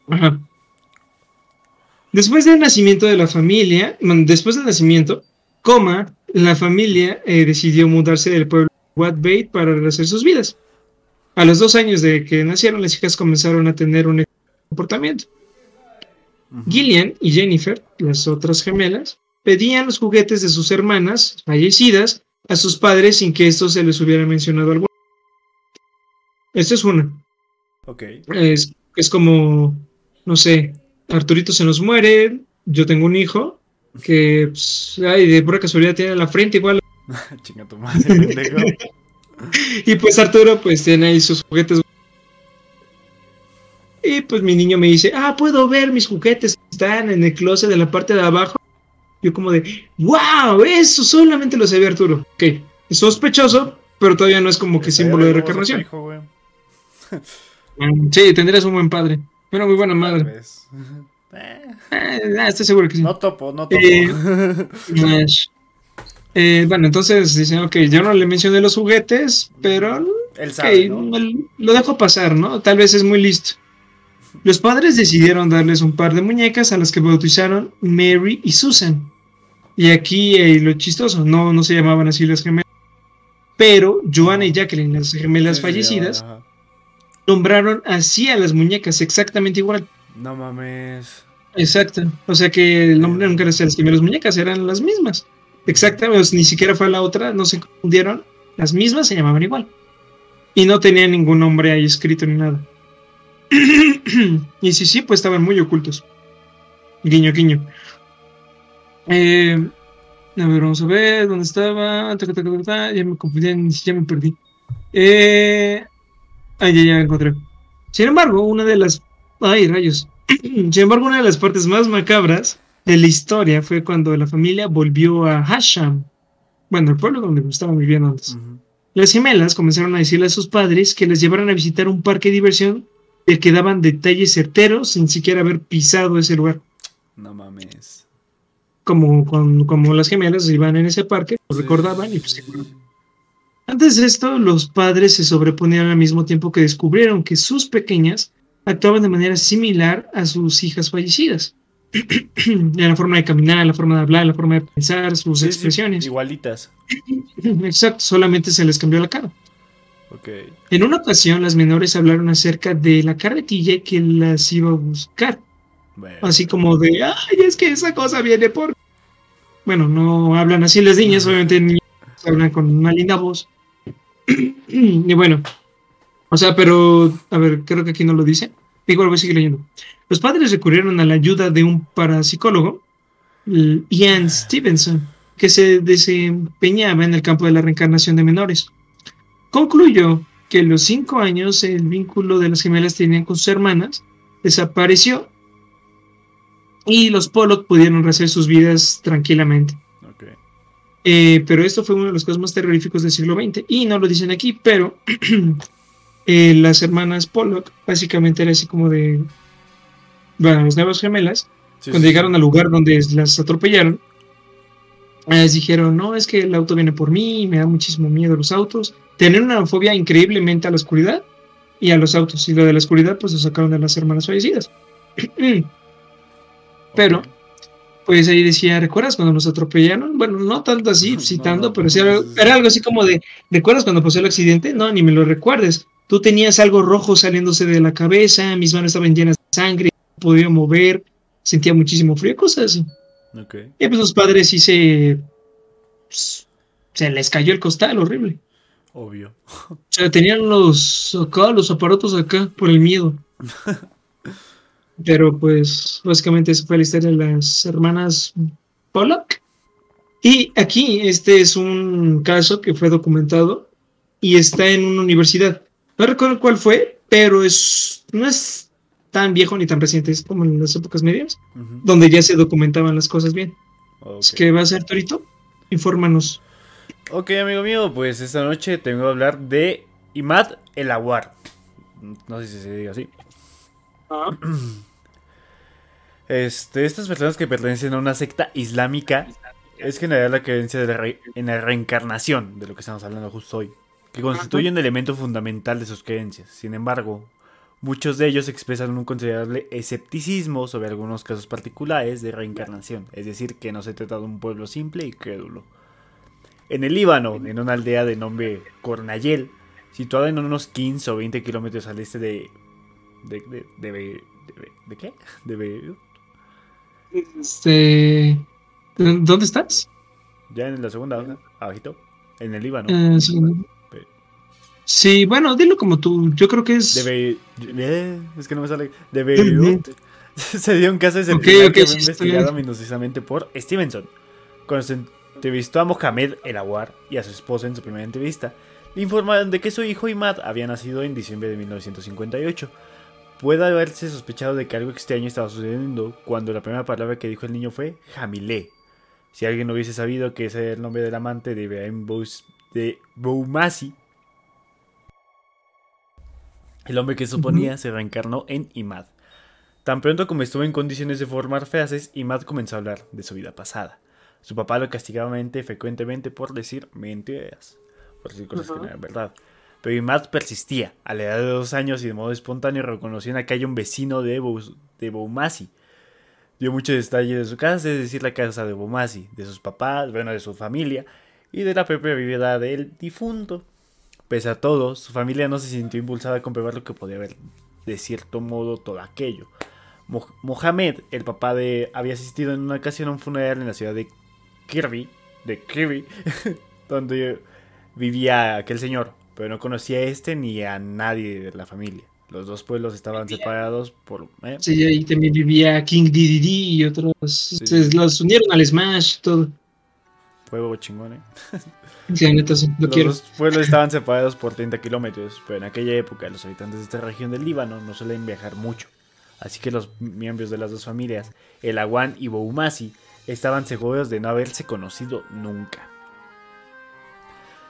Ajá. Después del nacimiento de la familia, después del nacimiento, coma, la familia eh, decidió mudarse del pueblo de Watbait para rehacer sus vidas. A los dos años de que nacieron, las hijas comenzaron a tener un comportamiento. Gillian y Jennifer, las otras gemelas, pedían los juguetes de sus hermanas fallecidas a sus padres sin que esto se les hubiera mencionado alguna. Esta es una. Ok. Es, es como, no sé, Arturito se nos muere, yo tengo un hijo que, pues, ay, de pura casualidad tiene la frente igual. Chinga tu madre, y pues Arturo, pues tiene ahí sus juguetes. Y pues mi niño me dice, ah, puedo ver mis juguetes que están en el closet de la parte de abajo. Yo como de, wow, eso solamente lo sabía Arturo. Ok, es sospechoso, pero todavía no es como que símbolo de reencarnación. Mm, sí, tendrías un buen padre. Bueno, muy buena madre. Eh, ah, estoy seguro que sí. No topo, no topo. Eh, eh, bueno, entonces dicen, ok, yo no le mencioné los juguetes, pero Él sabe, lo dejo pasar, ¿no? Tal vez es muy listo. Los padres decidieron darles un par de muñecas a las que bautizaron Mary y Susan. Y aquí eh, lo chistoso, no, no se llamaban así las gemelas. Pero Joanna y Jacqueline, las gemelas Sí, fallecidas, nombraron así a las muñecas, exactamente igual. No mames. Exacto. O sea que el nombre nunca era las gemelas muñecas, eran las mismas. Exactamente, ni siquiera fue la otra, no se confundieron. Las mismas se llamaban igual. Y no tenían ningún nombre ahí escrito ni nada. y sí, sí, pues estaban muy ocultos. Guiño, guiño. Eh, a ver, vamos a ver dónde estaba. Ya me confundí, ya me perdí. Eh, ah, ya, ya encontré. Sin embargo, una de las. Ay, rayos. Sin embargo, una de las partes más macabras de la historia fue cuando la familia volvió a Hasham. Bueno, el pueblo donde estaban viviendo antes. Las gemelas comenzaron a decirle a sus padres que les llevaran a visitar un parque de diversión del que daban detalles certeros sin siquiera haber pisado ese lugar. No mames. Como, con- como las gemelas iban en ese parque, lo recordaban y pues. Antes de esto, los padres se sobreponían al mismo tiempo que descubrieron que sus pequeñas actuaban de manera similar a sus hijas fallecidas. la forma de caminar, la forma de hablar, la forma de pensar, sus sí, expresiones. igualitas. Exacto, solamente se les cambió la cara. Ok. En una ocasión, las menores hablaron acerca de la carretilla que las iba a buscar. Bueno. Así como de, ay, es que esa cosa viene por... Bueno, no hablan así las niñas, obviamente niñas hablan con una linda voz. y bueno, o sea, pero, a ver, creo que aquí no lo dice. Igual voy a seguir leyendo. Los padres recurrieron a la ayuda de un parapsicólogo, Ian Stevenson, que se desempeñaba en el campo de la reencarnación de menores. Concluyó que los cinco años el vínculo de las gemelas tenían con sus hermanas desapareció y los Pollock pudieron rehacer sus vidas tranquilamente. Eh, pero esto fue uno de los casos más terroríficos del siglo XX y no lo dicen aquí, pero eh, las hermanas Pollock básicamente era así como de, bueno, las nuevas gemelas, Sí, cuando sí, llegaron al lugar donde las atropellaron, les dijeron, no, es que el auto viene por mí, me da muchísimo miedo los autos, tenían una fobia increíblemente a la oscuridad y a los autos, y lo de la oscuridad pues lo sacaron de las hermanas fallecidas. Pero, pues ahí decía, ¿recuerdas cuando nos atropellaron? Bueno, no tanto así, citando, no, pero sí era algo así como de, ¿recuerdas cuando pasó el accidente? No, ni me lo recuerdes. Tú tenías algo rojo saliéndose de la cabeza, mis manos estaban llenas de sangre, no podía mover, sentía muchísimo frío, cosas así. Y pues los padres sí se... pues, se les cayó el costal, horrible. Obvio. O sea, tenían los acá, los aparatos acá por el miedo. Pero pues básicamente esa fue la historia de las hermanas Pollock. Y aquí este es un caso que fue documentado y está en una universidad. No recuerdo cuál fue, pero es no es tan viejo ni tan reciente, es como en las épocas medias, donde ya se documentaban las cosas bien. Ok. Es que va a ser Torito, infórmanos. Ok, amigo mío, pues esta noche te vengo a hablar de Imad el Aguar. No sé si se diga así. Este, estas personas que pertenecen a una secta islámica es generar la creencia de la re- en la reencarnación, de lo que estamos hablando justo hoy, que constituye un elemento fundamental de sus creencias. Sin embargo, muchos de ellos expresan un considerable escepticismo sobre algunos casos particulares de reencarnación, es decir, que no se trata de un pueblo simple y crédulo. En el Líbano, en una aldea de nombre Cornayel, situada en unos 15 o 20 kilómetros al este de... ¿De, de, de, Be- de Be- ¿de qué? De Beirut. Este, ¿Dónde estás? Ya en la segunda abajito, en el Líbano. Eh, sí. Sí, bueno, dilo como tú. Yo creo que es. De Be- eh, es que no me sale. De Beirut. Se dio un caso de Ok, que ok, fue sí, investigado minuciosamente por Stevenson. Cuando se entrevistó a Mohamed El Aguar y a su esposa en su primera entrevista, le informaron de que su hijo Imad había nacido en diciembre de 1958. Puede haberse sospechado de que algo extraño estaba sucediendo cuando la primera palabra que dijo el niño fue Jamilé. Si alguien no hubiese sabido que ese era el nombre del amante de Ibrahim Boumasi, el hombre que suponía se reencarnó en Imad. Tan pronto como estuvo en condiciones de formar frases, Imad comenzó a hablar de su vida pasada. Su papá lo castigaba mente- frecuentemente por decir mentiras, por decir cosas que no eran verdad. Pero Imad persistía. A la edad de dos años y de modo espontáneo reconoció en la calle un vecino de, de Boumasi. Dio muchos detalles de su casa, es decir, la casa de Boumasi, de sus papás, bueno, de su familia y de la propia vida del difunto. Pese a todo, su familia no se sintió impulsada a comprobar lo que podía haber de cierto modo todo aquello. Mohamed, el papá de, había asistido en una ocasión a un funeral en la ciudad de Kirby, de Kirby, donde vivía aquel señor, pero no conocía a este ni a nadie de la familia. Los dos pueblos estaban separados por... ¿eh? Sí, ahí también vivía King DDD y otros. los unieron al Smash, todo. Juego chingón, ¿eh? Sí, sí, lo los dos pueblos estaban separados por 30 kilómetros, pero en aquella época los habitantes de esta región del Líbano no suelen viajar mucho. Así que los miembros de las dos familias, el Awan y Boumasi, estaban seguros de no haberse conocido nunca.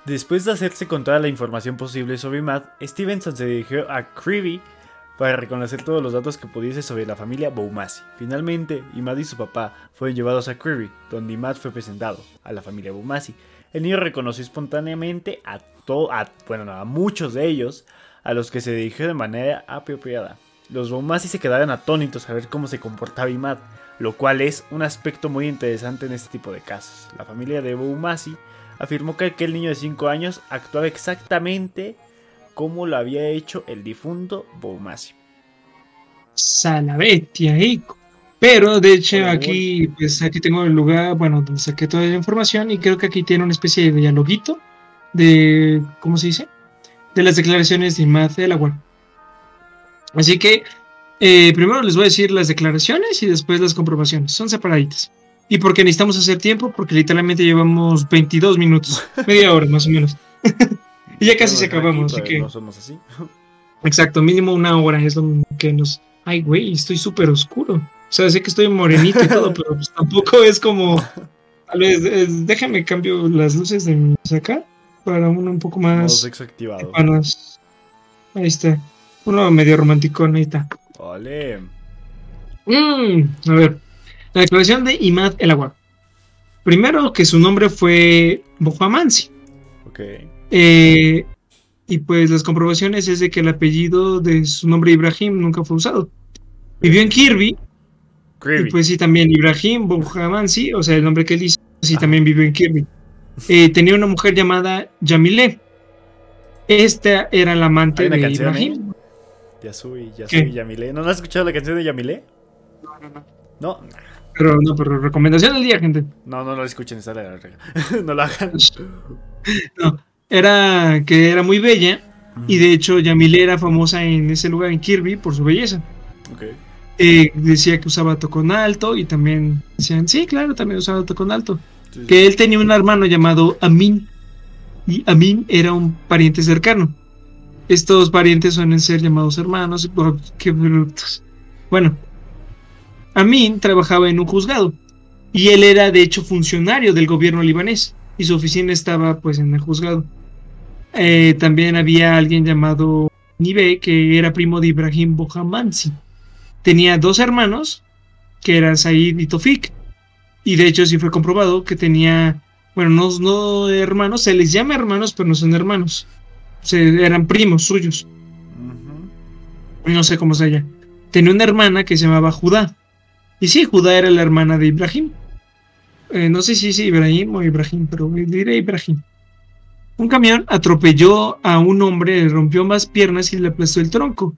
Después de hacerse con toda la información posible sobre Matt, Stevenson se dirigió a Creevy para reconocer todos los datos que pudiese sobre la familia Boumasi. Finalmente, Imad y su papá fueron llevados a Creevy, donde Imad fue presentado a la familia Boumasi. El niño reconoció espontáneamente a, a, bueno, a muchos de ellos, a los que se dirigió de manera apropiada. Los Boumasi se quedaron atónitos a ver cómo se comportaba Imad, lo cual es un aspecto muy interesante en este tipo de casos. La familia de Boumasi afirmó que aquel niño de 5 años actuaba exactamente como lo había hecho el difunto Boumasi. Salabetia, hijo. Pero de hecho aquí, pues aquí tengo el lugar, bueno, donde saqué toda la información y creo que aquí tiene una especie de dialoguito de, ¿cómo se dice? De las declaraciones de Imad del Agua. Así que eh, primero les voy a decir las declaraciones y después las comprobaciones. Son separaditas. Y porque necesitamos hacer tiempo, porque literalmente llevamos 22 minutos, media hora más o menos. y ya casi se acabamos, así que... No somos así. Exacto, mínimo una hora es lo que nos... Ay, güey, estoy súper oscuro. O sea, sé que estoy morenito y todo, pero pues tampoco es como... Tal vez, déjame cambio las luces de mi acá para uno un poco más... Desactivado. Ahí está. Uno medio romántico, ahí está. Vale. Mm, a ver. La declaración de Imad El Agua. Primero que su nombre fue Bohuamansi. Ok. Eh, y pues las comprobaciones es de que el apellido de su nombre Ibrahim nunca fue usado. Vivió en Kirby. Y pues sí, también Ibrahim Bohuamansi, o sea, el nombre que él dice, sí, también vivió en Kirby. Eh, tenía una mujer llamada Yamile. Esta era la amante de Ibrahim. Yasui, Yasui, Yamile. ¿No has escuchado la canción de Yamile? No, no, no. No. Pero no, pero recomendación del día, gente. No, no lo escuchen, está la No lo hagan. No, era que era muy bella. Y de hecho, Yamile era famosa en ese lugar, en Kirby, por su belleza. Okay. Eh, decía que usaba tocón alto y también decían, sí, claro, también usaba tocón alto. Que él tenía un hermano llamado Amin. Y Amin era un pariente cercano. Estos parientes suelen ser llamados hermanos. Qué brutos. Bueno, Amin trabajaba en un juzgado y él era de hecho funcionario del gobierno libanés y su oficina estaba pues en el juzgado. Eh, también había alguien llamado Nibe que era primo de Ibrahim Bohamansi. Tenía dos hermanos que eran Said y Tofik y de hecho sí fue comprobado que tenía, bueno, no, no hermanos, se les llama hermanos pero no son hermanos, se, eran primos suyos. No sé cómo se llama. Tenía una hermana que se llamaba Judá y sí, Judá era la hermana de Ibrahim. Eh, no sé si es Ibrahim o Ibrahim, pero diré Ibrahim. Un camión atropelló a un hombre, le rompió más piernas y le aplastó el tronco.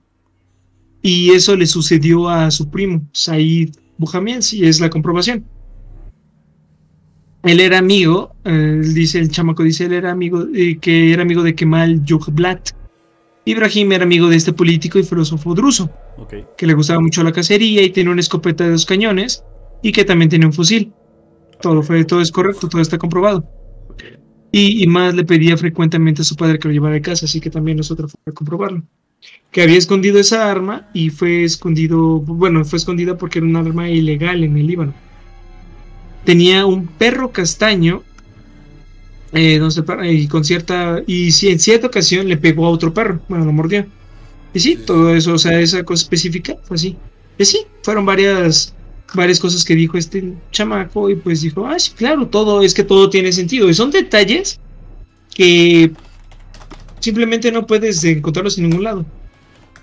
Y eso le sucedió a su primo, Said Bujamien, si es la comprobación. Él era amigo, eh, dice el chamaco, dice él era amigo, eh, que era amigo de Kemal Yugblat. Ibrahim era amigo de este político y filósofo druso que le gustaba mucho la cacería y tenía una escopeta de dos cañones y que también tenía un fusil. Todo, fue, todo es correcto, todo está comprobado. Y, más le pedía frecuentemente a su padre que lo llevara a casa, así que también nosotros fue a comprobarlo. Que había escondido esa arma y fue escondido, bueno, fue escondida porque era un arma ilegal en el Líbano. Tenía un perro castaño eh, y con cierta y si en cierta ocasión le pegó a otro perro, bueno, lo mordió. Y sí, todo eso, o sea, esa cosa específica fue así. Y sí, fueron varias, varias cosas que dijo este chamaco y pues dijo, ah, sí, claro, todo, es que todo tiene sentido. Y son detalles que simplemente no puedes encontrarlos en ningún lado.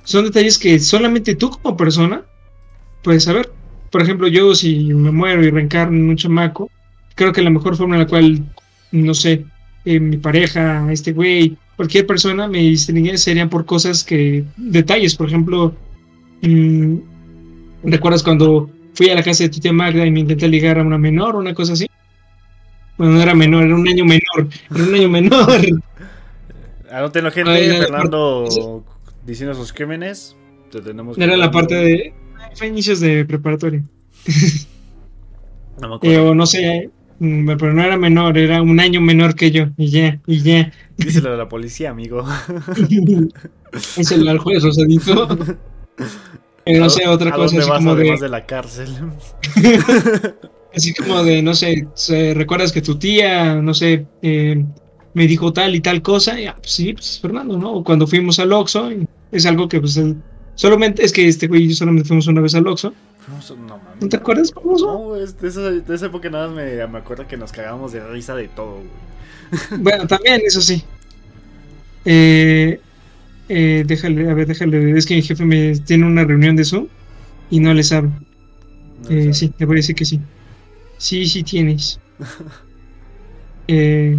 Son detalles que solamente tú como persona puedes saber. Por ejemplo, yo si me muero y reencarno en un chamaco, creo que la mejor forma en la cual, no sé, eh, mi pareja, este güey, cualquier persona me distinguiría serían por cosas que, detalles, por ejemplo, mmm, ¿recuerdas cuando fui a la casa de tu tía Magda y me intenté ligar a una menor una cosa así? Bueno, no era menor, era un año menor, era un año menor. Anótenlo, gente, Ay, Fernando diciendo sus crímenes. Te tenemos era la parte de... Fue inicios de preparatoria. No me acuerdo. Eh, o no sé, mm, pero no era menor, era un año menor que yo, y ya, y ya. Díselo a la policía, amigo. Díselo al juez, Rosadito. Pero no sé, otra cosa así como de... de la cárcel. así como de, no sé, recuerdas que tu tía, no sé, eh, me dijo tal y tal cosa, y, ah, pues sí, pues Fernando, ¿no? Cuando fuimos al Oxxo, es algo que pues solamente, es que este güey y yo solamente fuimos una vez al Oxxo. No, ¿No te acuerdas cómo No, de, esa, de esa época nada más me, me acuerdo que nos cagábamos de risa de todo, güey. Bueno, también, eso sí. Eh, eh, déjale, a ver, déjale. Es que mi jefe me tiene una reunión de Zoom y no le sabe. eh, sí, le voy a decir que sí. Sí, sí tienes. eh,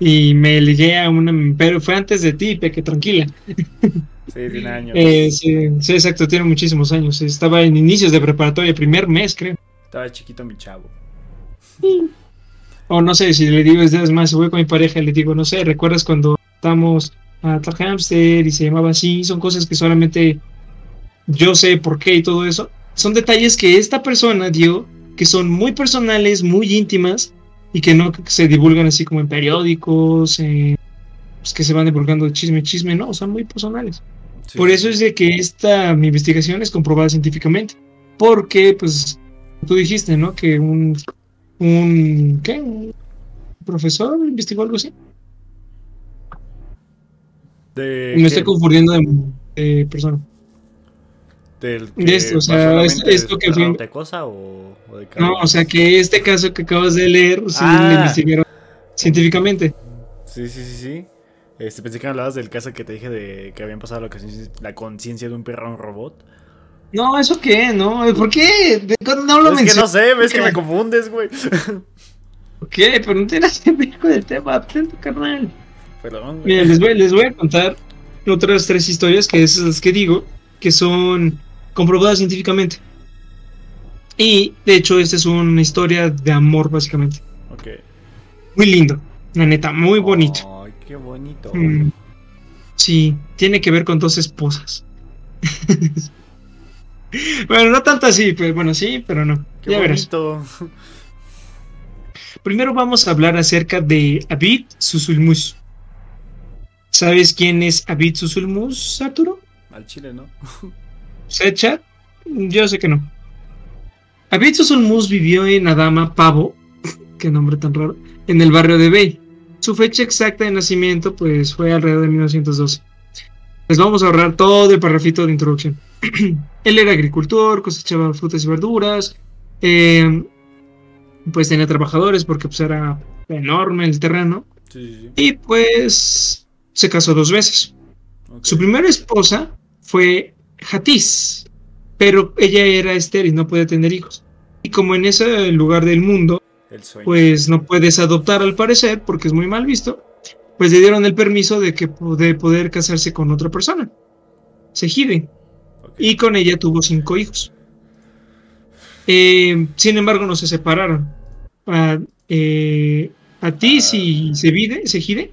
y me ligué a una. Pero fue antes de ti, Peque, tranquila. Sí, tiene años. Eh, sí, sí, exacto, tiene muchísimos años. Estaba en inicios de preparatoria, primer mes, creo. Estaba chiquito mi chavo. O no sé, si le digo, es más, voy con mi pareja y le digo, no sé, ¿recuerdas cuando estamos a Hamster y se llamaba así? Son cosas que solamente yo sé por qué y todo eso. Son detalles que esta persona dio, que son muy personales, muy íntimas y que no se divulgan así como en periódicos, pues que se van divulgando de chisme chisme, no, son muy personales. Por eso es de que esta mi investigación es comprobada científicamente. Porque, pues, tú dijiste, ¿no? Que un, un, ¿qué? ¿Un profesor investigó algo así. De Me estoy confundiendo de, persona. Del de esto, o sea, esto que fue... cosa o, de No, o sea, que este caso que acabas de leer, sí, ah. lo investigaron científicamente. Sí, sí, sí, sí. Este, pensé que hablabas del caso que te dije de que habían pasado la conciencia de un perro a un robot. No, ¿eso qué? No, ¿por qué? No lo Es que no sé, ves que me confundes, güey. Ok, pero no tienes que ver con el tema, atento, carnal. Perdón, les voy, les voy a contar otras tres historias que es las que digo, que son comprobadas científicamente. Y, de hecho, esta es una historia de amor, básicamente. Ok. Muy lindo, la neta, muy bonito. Qué bonito. Mm. Sí, tiene que ver con dos esposas. bueno, no tanto así, pero bueno, sí, pero no. Qué ya bonito. Primero vamos a hablar acerca de Abid Susulmus. ¿Sabes quién es Abid Susulmus, Arturo? Al chile, ¿no? ¿Secha? Yo sé que no. Abid Susulmus vivió en Adama Pavo, qué nombre tan raro, en el barrio de Bay. Su fecha exacta de nacimiento pues fue alrededor de 1912. Les vamos a ahorrar todo el parrafito de introducción. Él era agricultor, cosechaba frutas y verduras, eh, pues tenía trabajadores porque pues era enorme el terreno. Y pues se casó dos veces. Su primera esposa fue Hatis, pero ella era estéril, no podía tener hijos. Y como en ese lugar del mundo pues no puedes adoptar al parecer porque es muy mal visto, pues le dieron el permiso de, que, de poder casarse con otra persona, Sejide, y con ella tuvo cinco hijos. Eh, sin embargo, no se separaron. A, eh, ti y ah. Sejide,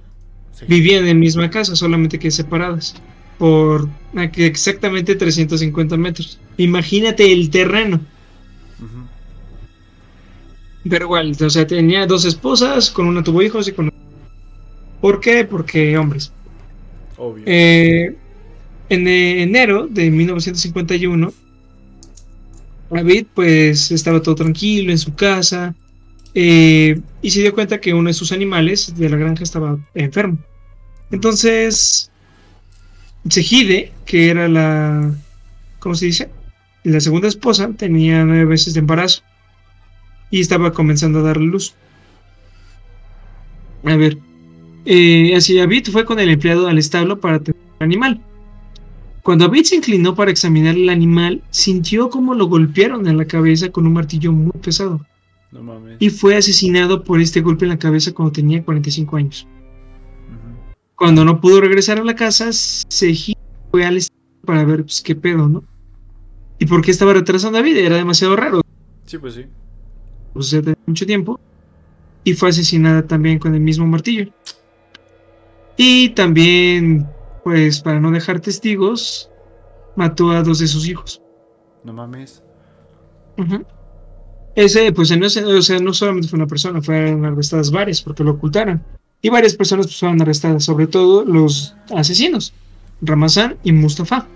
Sejide vivían en la misma casa, solamente que separadas por exactamente 350 metros. Imagínate el terreno. Pero igual, o sea, tenía dos esposas, con una tuvo hijos y con ¿Por qué? Porque hombres. Obvio. Eh, en enero de 1951, David pues estaba todo tranquilo en su casa eh, y se dio cuenta que uno de sus animales de la granja estaba enfermo. Entonces, Sejide, que era la, ¿cómo se dice? La segunda esposa, tenía nueve veces de embarazo y estaba comenzando a darle luz. A ver, Eh, así David fue con el empleado al establo para tener el animal. Cuando David se inclinó para examinar el animal, sintió como lo golpearon en la cabeza con un martillo muy pesado. No mames. Y fue asesinado por este golpe en la cabeza cuando tenía 45 años. Cuando no pudo regresar a la casa, se fue al establo para ver pues, qué pedo, ¿no? ¿Y por qué estaba retrasando a David? Era demasiado raro. Sí, pues sí. O sea, de mucho tiempo. Y fue asesinada también con el mismo martillo. Y también, pues, para no dejar testigos, mató a dos de sus hijos. No mames. Ujú. Ese, pues, en ese- o sea, no solamente fue una persona, fueron arrestadas varias porque lo ocultaron. Y varias personas pues, fueron arrestadas, sobre todo los asesinos, Ramazán y Mustafa.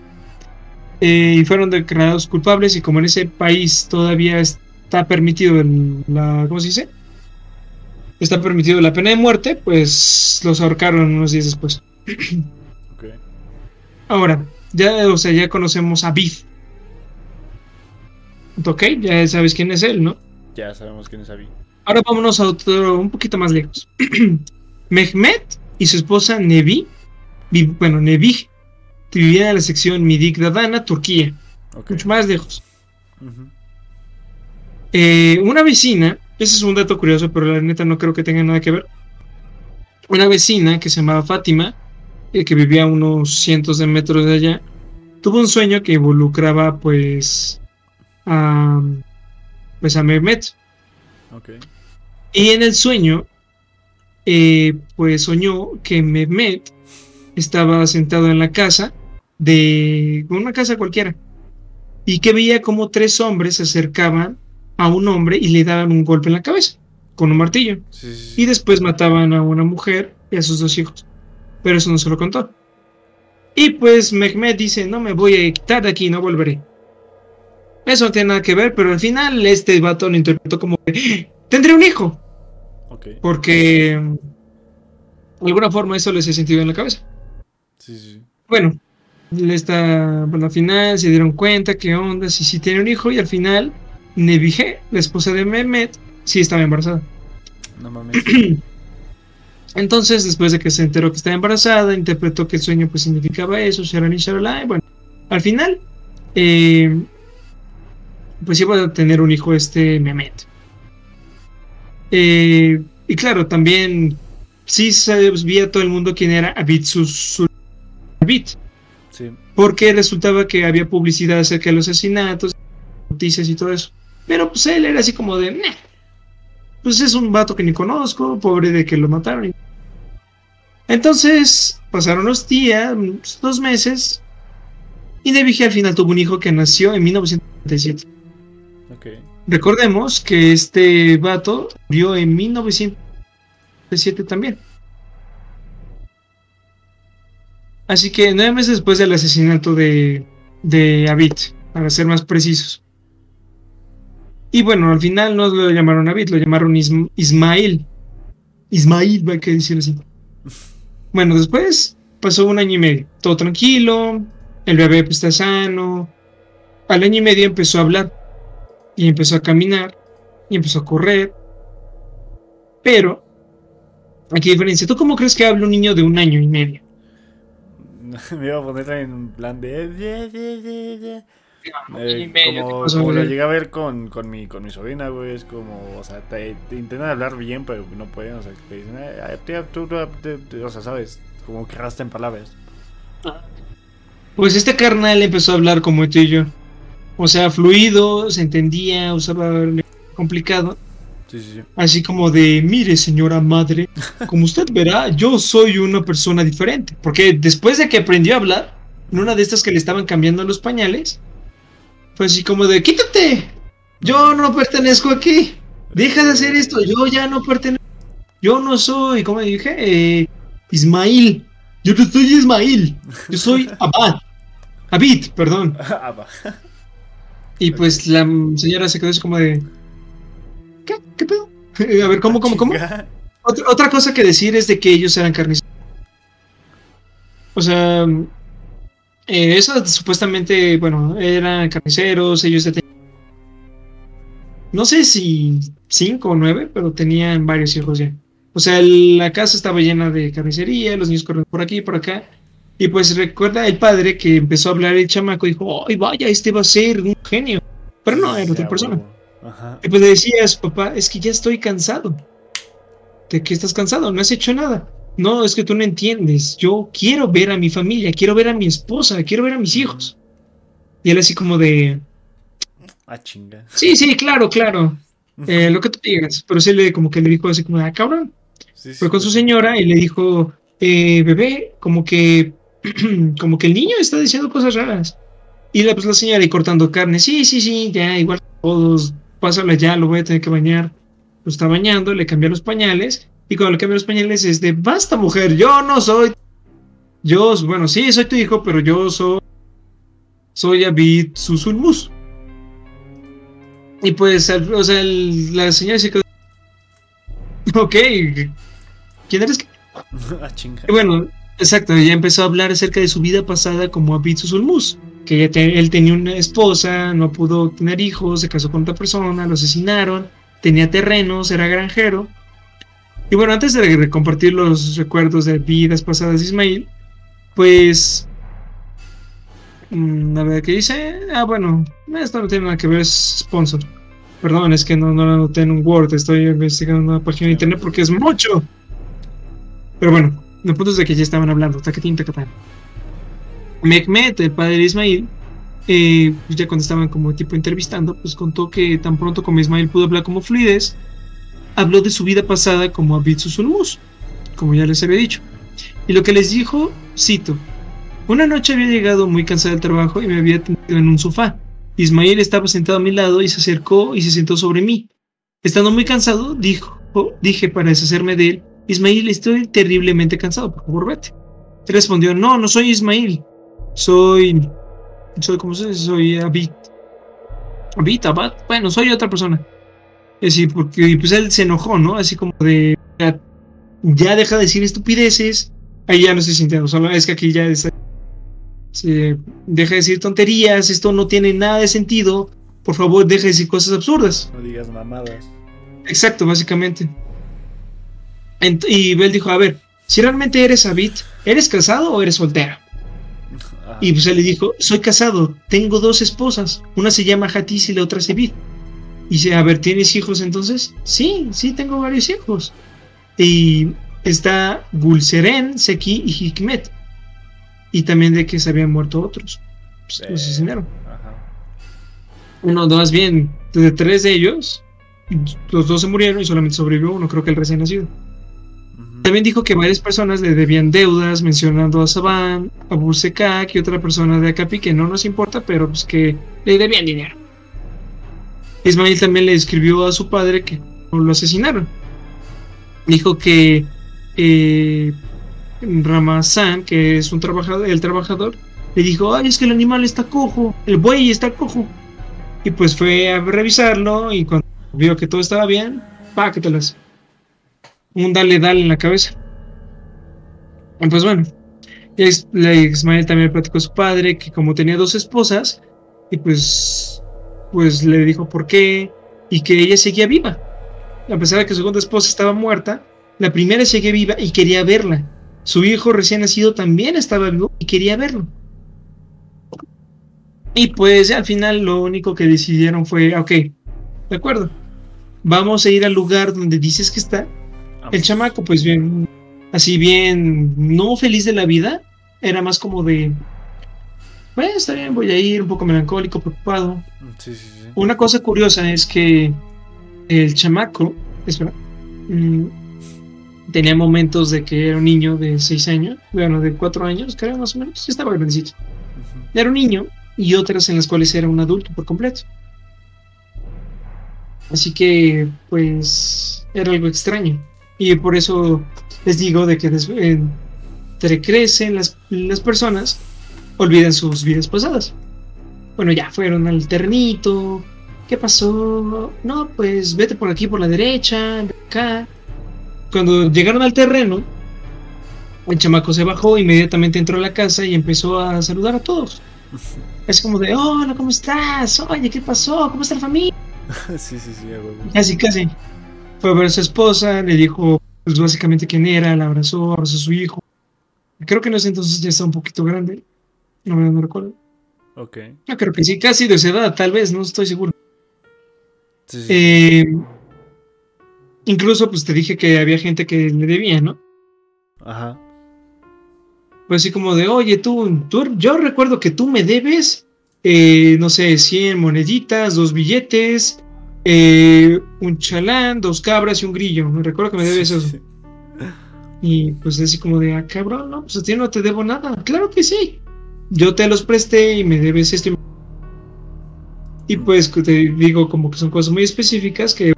Eh, y fueron declarados culpables y como en ese país todavía está permitido el- la, ¿cómo se dice? Está permitido la pena de muerte, pues los ahorcaron unos días después. Ok. Ahora, ya, o sea, ya conocemos a Bid. Ok, ya sabes quién es él, ¿no? Ya sabemos quién es Abby. Ahora vámonos a otro, un poquito más lejos. Mehmet y su esposa Nevi, vi- bueno, Nevih, vivían en la sección Midik Dadana, Turquía, mucho más lejos. Eh, una vecina, ese es un dato curioso, pero la neta no creo que tenga nada que ver. Una vecina que se llamaba Fátima, eh, que vivía a unos cientos de metros de allá, tuvo un sueño que involucraba, pues, a, pues a Mehmet. Y en el sueño, eh, pues soñó que Mehmet estaba sentado en la casa de una casa cualquiera y que veía como tres hombres se acercaban a un hombre y le daban un golpe en la cabeza con un martillo Sí, sí, sí. y después mataban a una mujer y a sus dos hijos. Pero eso no se lo contó. Y pues Mehmet dice, no me voy a quitar de aquí, no volveré. Eso no tiene nada que ver, pero al final este vato lo interpretó como, "¡Ah! tendré un hijo. Porque mm, de alguna forma eso les ha sentido en la cabeza. Sí, sí. Bueno, le está, bueno, al final se dieron cuenta qué onda, si sí tiene un hijo, y al final Nebije, la esposa de Mehmet, sí estaba embarazada. No mames. Entonces, después de que se enteró que estaba embarazada, interpretó que el sueño pues significaba eso, sharani, sharalá, y bueno, al final, eh, pues iba a tener un hijo este Mehmet. Eh, y claro, también sí sabía todo el mundo quién era Abid Sí. porque resultaba que había publicidad acerca de los asesinatos, noticias y todo eso. Pero pues él era así como de, "Nah, pues es un vato que ni conozco, pobre de que lo mataron. Entonces pasaron los días, dos meses, y Nevige al final tuvo un hijo que nació en 1997. Recordemos que este vato murió en 1997 también. Así que nueve meses después del asesinato de, de Abid, para ser más precisos. Y bueno, al final no lo llamaron Abid, lo llamaron Ism- Ismail. Ismail, hay que decirlo así. Bueno, después pasó un año y medio, todo tranquilo, el bebé pues, está sano. Al año y medio empezó a hablar y empezó a caminar y empezó a correr. Pero, aquí diferencia. ¿Tú cómo crees que habla un niño de un año y medio? Me iba a poner en un plan de. Y Eh, medio, como ¿qué pasó, como lo llegué a ver con, con, mi, con mi sobrina, güey, es como, o sea, te, te intentan hablar bien, pero no pueden, o sea, te dicen, "Eh, eh, tía, tú, tú, tú, tú", o sea, sabes, como que arrastran palabras. Pues este carnal empezó a hablar como tú y yo. O sea, fluido, se entendía, usaba complicado. Sí, sí, sí. Así como de, mire señora madre, como usted verá, yo soy una persona diferente. Porque después de que aprendió a hablar, en una de estas que le estaban cambiando los pañales, fue así como de, quítate, yo no pertenezco aquí, deja de hacer esto, yo ya no pertenezco, yo no soy, como dije, eh, Ismail, yo no soy Ismail, yo soy Abad, Abid, perdón. Va. Y pues la señora se quedó así como de, ¿qué? ¿Qué pedo? A ver, ¿cómo, cómo, cómo? Otra, otra cosa que decir es de que ellos eran carniceros. O sea, eh, eso supuestamente, bueno, eran carniceros, ellos ya tenían, no sé si cinco o nueve, pero tenían varios hijos ya. O sea, la casa estaba llena de carnicería, los niños corren por aquí, por acá. Y pues recuerda el padre que empezó a hablar el chamaco y dijo, ¡ay, vaya, este va a ser un genio! Pero no, era otra persona. Y pues le decía a su papá, es que ya estoy cansado. ¿De qué estás cansado? No has hecho nada. No, es que tú no entiendes. Yo quiero ver a mi familia, quiero ver a mi esposa, quiero ver a mis hijos. Y él así como de... Ah, chinga. Sí, sí, claro, claro. Eh, lo que tú digas. Pero sí le como que le dijo así como, ah, cabrón. Fue con su señora y le dijo, eh, bebé, como que, como que el niño está diciendo cosas raras. Y la, pues la señora y cortando carne, sí, sí, sí, ya, igual todos, pásale ya, lo voy a tener que bañar. Lo está bañando, le cambia los pañales. Y cuando le cambia los pañales es de, basta mujer, yo no soy... Yo, bueno, sí, soy tu hijo, pero yo soy soy Abid Susulmus. Y pues, o sea, la señora se quedó. Ok, ¿quién eres? ah, bueno, exacto, ella empezó a hablar acerca de su vida pasada como Abid Susulmus. Que él tenía una esposa, no pudo tener hijos, se casó con otra persona, lo asesinaron, tenía terrenos, era granjero. Y bueno, antes de compartir los recuerdos de vidas pasadas de Ismail, pues Mm, a ver, ¿qué dice? Ah, bueno, esto no tiene nada que ver, es sponsor. Perdón, es que no, no lo anoté en un Word, estoy investigando una página de internet porque es mucho. Pero bueno, el punto es de que ya estaban hablando, taquetín. Mehmet, el padre de Ismail, eh, pues ya cuando estaban como tipo entrevistando, pues contó que tan pronto como Ismail pudo hablar como fluidez, habló de su vida pasada como Abid Susulmus, como ya les había dicho. Y lo que les dijo, cito, una noche había llegado muy cansado del trabajo y me había tendido en un sofá. Ismael estaba sentado a mi lado y se acercó y se sentó sobre mí. Estando muy cansado, dijo, dije para deshacerme de él, Ismael, estoy terriblemente cansado, por favor, vete. Él respondió, no, no soy Ismael, soy, soy, ¿cómo se dice? Soy Abit. Abit, Abad, bueno, soy otra persona. Es decir, porque pues él se enojó, ¿no? Así como de, ya, ya deja de decir estupideces, ahí ya no estoy sintiendo, solo es que aquí ya está deja de decir tonterías, esto no tiene nada de sentido, por favor deja de decir cosas absurdas. No digas mamadas. Exacto, básicamente. Y Bell dijo, a ver, si realmente eres Abit, ¿eres casado o eres soltera? Y pues él le dijo, soy casado, tengo dos esposas, una se llama Hatis y la otra es Abit. Y dice, a ver, ¿tienes hijos entonces? Sí, sí, tengo varios hijos. Y está Gulseren, Seki y Hikmet y también de que se habían muerto otros. Pues, los asesinaron. Uno, más bien, de tres de ellos, los dos se murieron y solamente sobrevivió uno, creo que el recién nacido. También dijo que varias personas le debían deudas, mencionando a Saban, a Bursekak y otra persona de Acapi que no nos importa, pero pues que le debían dinero. Ismail también le escribió a su padre que lo asesinaron. Dijo que eh, Ramazan, que es un trabajador, el trabajador, le dijo, ay, es que el animal está cojo, el buey está cojo. Y pues fue a revisarlo y cuando vio que todo estaba bien, páquetelas. Un dale, dale en la cabeza. Y pues bueno, Ismael también platicó a su padre que como tenía dos esposas, y pues, pues le dijo por qué, y que ella seguía viva. A pesar de que su segunda esposa estaba muerta, la primera seguía viva y quería verla. Su hijo recién nacido también estaba vivo y quería verlo. Y pues al final lo único que decidieron fue, ok, de acuerdo, vamos a ir al lugar donde dices que está. El chamaco, pues bien, así bien, no feliz de la vida, era más como de, bueno, está bien, voy a ir un poco melancólico, preocupado. Una cosa curiosa es que el chamaco, espera, mm, tenía momentos de que era un niño de 6 años, bueno, de 4 años, creo más o menos, estaba grandecito. Era un niño y otras en las cuales era un adulto por completo. Así que, pues, era algo extraño. Y por eso les digo de que entre crecen las, las personas, olviden sus vidas pasadas. Bueno, ya fueron al ternito. ¿Qué pasó? No, pues vete por aquí por la derecha, acá cuando llegaron al terreno, el chamaco se bajó, inmediatamente entró a la casa y empezó a saludar a todos. Es como de, hola, ¿cómo estás? Oye, ¿qué pasó? ¿Cómo está la familia? sí, sí, sí, Casi, casi. Fue a ver a su esposa, le dijo pues básicamente quién era, la abrazó, abrazó a su hijo. Creo que en ese entonces ya está un poquito grande. No me no recuerdo. Ok. Yo creo que sí, casi de esa edad, tal vez, no estoy seguro. Sí, sí. Eh, incluso, pues te dije que había gente que le debía, ¿no? Ajá. Pues así como de, oye, tú, tú yo recuerdo que tú me debes, eh, no sé, 100 moneditas, dos billetes, eh, un chalán, dos cabras y un grillo. Me recuerdo que me debes eso. Sí. Y pues así como de, ah, cabrón, no, pues a ti no te debo nada. Claro que sí. Yo te los presté y me debes esto. y- Y pues que te digo como que son cosas muy específicas que...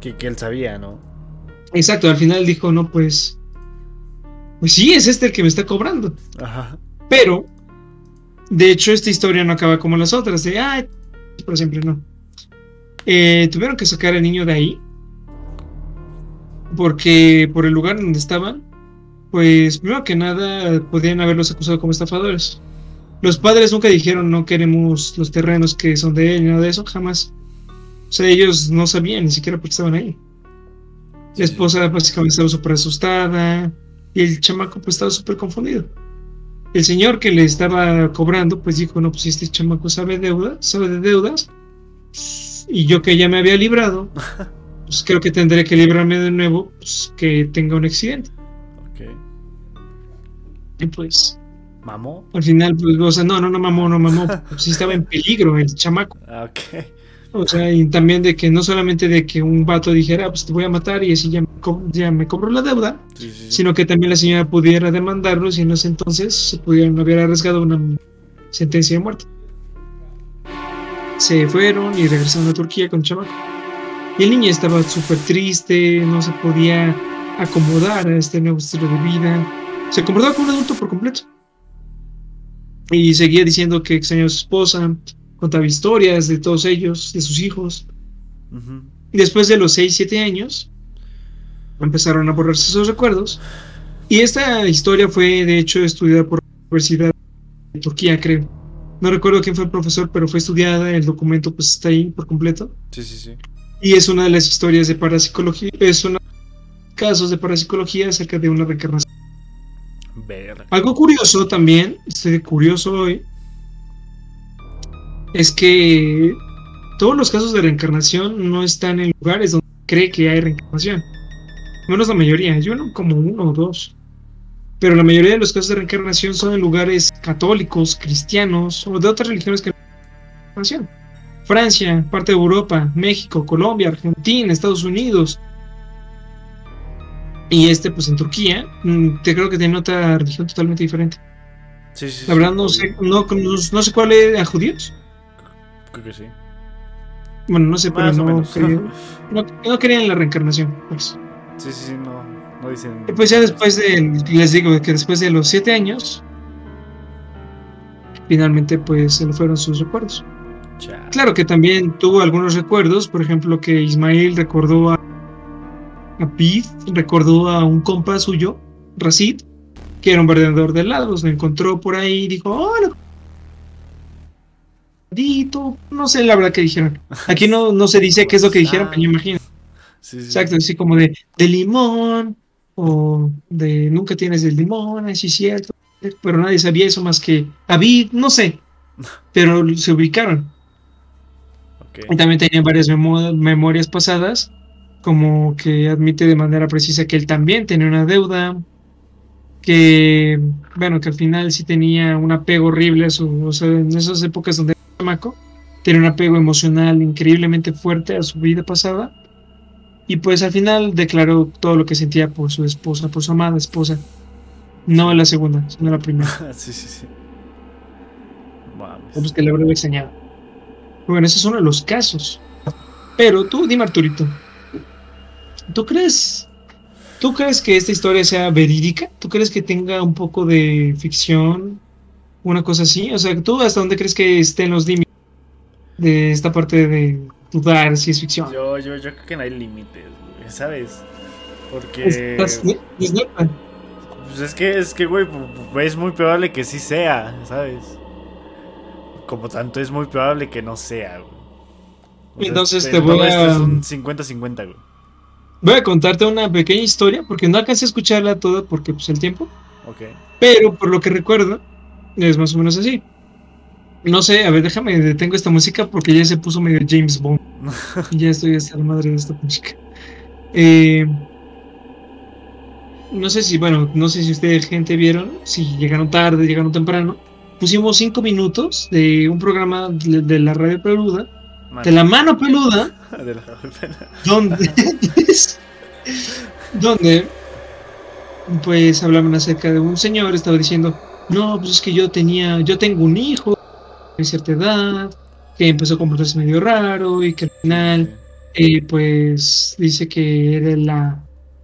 Que, que él sabía, ¿no? Exacto, al final dijo, no, pues... Pues sí, es este el que me está cobrando. Ajá. Pero, de hecho, esta historia no acaba como las otras, de, ay, por siempre no. Eh, tuvieron que sacar al niño de ahí, porque por el lugar donde estaban, pues primero que nada podían haberlos acusado como estafadores. Los padres nunca dijeron no queremos los terrenos que son de él, ni nada de eso, jamás. O sea, ellos no sabían ni siquiera por qué estaban ahí. La esposa básicamente estaba súper asustada y el chamaco pues estaba súper confundido. El señor que le estaba cobrando pues dijo, no, pues este chamaco sabe deuda, sabe de deudas y yo que ya me había librado, pues creo que tendré que librarme de nuevo, pues que tenga un accidente. Ok. Y pues ¿Mamó? al final, pues, o sea, no, no, no mamó, no mamó, pues sí estaba en peligro el chamaco. Ah, ok. O sea, y también de que no solamente de que un vato dijera, "Ah, pues te voy a matar y así ya me, co- ya me cobro la deuda, Sí, sí, sí. sino que también la señora pudiera demandarlos y en ese entonces se pudieran haber arriesgado una sentencia de muerte. Se fueron y regresaron a Turquía con chamaco. Y el niño estaba súper triste, no se podía acomodar a este nuevo estilo de vida. Se comportaba como un adulto por completo. Y seguía diciendo que extrañaba a su esposa, contaba historias de todos ellos, de sus hijos. Ujú. Y después de los 6, 7 años, empezaron a borrarse esos recuerdos. Y esta historia fue, de hecho, estudiada por la Universidad de Turquía, creo. No recuerdo quién fue el profesor, pero fue estudiada, el documento pues está ahí por completo. Sí, sí, sí. Y es una de las historias de parapsicología, es uno de los casos de parapsicología acerca de una reencarnación. Ver. Algo curioso también, estoy curioso hoy, es que todos los casos de reencarnación no están en lugares donde cree que hay reencarnación. Menos la mayoría, yo no como uno o dos. Pero la mayoría de los casos de reencarnación son en lugares católicos, cristianos o de otras religiones que no reencarnación. Francia, parte de Europa, México, Colombia, Argentina, Estados Unidos. Y este, pues en Turquía, mm, te creo que tiene otra religión totalmente diferente. Sí, sí, La verdad sí, no sé, no, no, no sé cuál es a judíos. Creo que sí. Bueno, no sé, pero Más o no, creían- no, no creían en la reencarnación. Pues. Sí, sí, sí, no, no dicen. Y pues ya después de, les digo que después de los siete años, finalmente pues se le fueron sus recuerdos. Claro que también tuvo algunos recuerdos, por ejemplo que Ismael recordó a, a Pid, recordó a un compa suyo, Racid, que era un vendedor de helados, lo encontró por ahí y dijo, hola, Dito", no sé la verdad que dijeron. Aquí no, no se dice qué es lo que dijeron, pero yo imagino. Sí, sí. Exacto, así como de, de limón o de nunca tienes el limón, es cierto. Pero nadie sabía eso más que David, no sé. Pero se ubicaron. Ok. Y también tenía varias memo- memorias pasadas, como que admite de manera precisa que él también tenía una deuda, que, bueno, que al final sí tenía un apego horrible a su, o sea, en esas épocas donde era chamaco, tenía un apego emocional increíblemente fuerte a su vida pasada. Y pues al final declaró todo lo que sentía por su esposa, por su amada esposa. No la segunda, sino la primera. sí, sí, sí. Mames. Pues que le habrá extrañado. Bueno, ese es uno de los casos. Pero tú, dime Arturito, ¿tú crees, tú crees que esta historia sea verídica? ¿Tú crees que tenga un poco de ficción? Una cosa así. O sea, ¿tú hasta dónde crees que estén los límites de esta parte de dudar si es ficción? Yo, yo, yo creo que no hay límites, güey, ¿sabes? Porque. ¿Estás- es? Pues es que, es que, güey, es muy probable que sí sea, ¿sabes? Como tanto es muy probable que no sea, güey. O sea, Entonces este, te voy a- es un 50-50, güey. Voy a contarte una pequeña historia, porque no alcancé a escucharla toda porque pues el tiempo. Ok. Pero por lo que recuerdo, es más o menos así. No sé, a ver, déjame, detengo esta música porque ya se puso medio James Bond. ya estoy hasta la madre de esta música. Eh, no sé si, bueno, no sé si ustedes, gente, vieron, si llegaron tarde, llegaron temprano. Pusimos cinco minutos de un programa de, de la radio peluda, de la mano peluda, De la- donde, donde pues hablaban acerca de un señor, estaba diciendo, no, pues es que yo tenía, yo tengo un hijo de cierta edad, que empezó a comportarse medio raro y que al final, eh, pues dice que era la,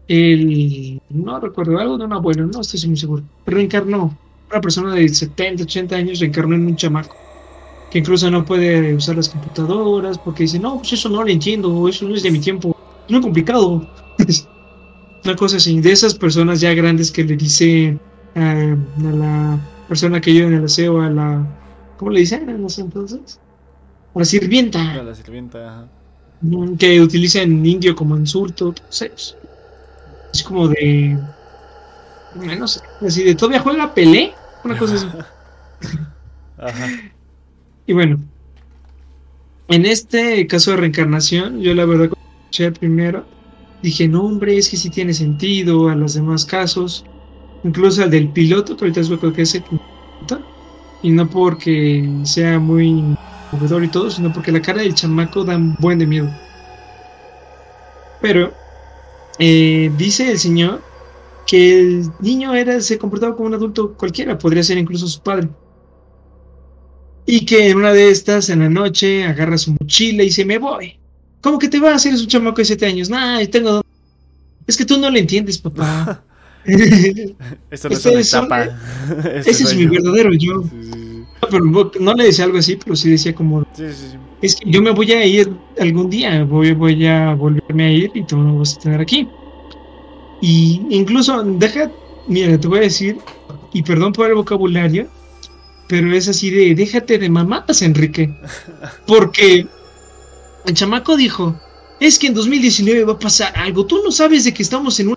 el, no recuerdo, algo de un abuelo, no estoy muy seguro, reencarnó, una persona de 70, 80 años reencarnó en un chamaco. Que incluso no puede usar las computadoras porque dice, no, pues eso no lo entiendo, eso no es de mi tiempo, es muy complicado. Una cosa así, de esas personas ya grandes que le dicen eh, a la persona que ayuda en el aseo, a la. ¿Cómo le dicen en ese entonces? La sirvienta, la sirvienta, ajá. mm, que utilizan indio como insulto, no sé, es, como de. No sé, así de todavía juega Pelé, una cosa así. Ajá. Y bueno, en este caso de reencarnación, yo la verdad cuando escuché primero, dije, no hombre, es que sí tiene sentido a los demás casos, incluso al del piloto, que ahorita es lo que es el piloto, y no porque sea muy movedor y todo, sino porque la cara del chamaco da un buen de miedo. Pero eh, dice el señor que el niño era, se comportaba como un adulto cualquiera, podría ser incluso su padre. Y que en una de estas, en la noche, agarra su mochila y se me voy. ¿Cómo que te vas? Eres un chamaco de 7 años. Nah, yo tengo. Es que tú no lo entiendes, papá. Esto no es una etapa. Ese es mi verdadero yo. Sí, sí, pero no- no le decía algo así, pero sí decía como, Sí, sí, sí. es que yo me voy a ir algún día, voy, voy a volverme a ir y tú no vas a tener aquí. Y incluso, deja, mira, te voy a decir, y perdón por el vocabulario, pero es así de, déjate de mamadas, Enrique. Porque el chamaco dijo, es que en 2019 va a pasar algo, tú no sabes de que estamos en un...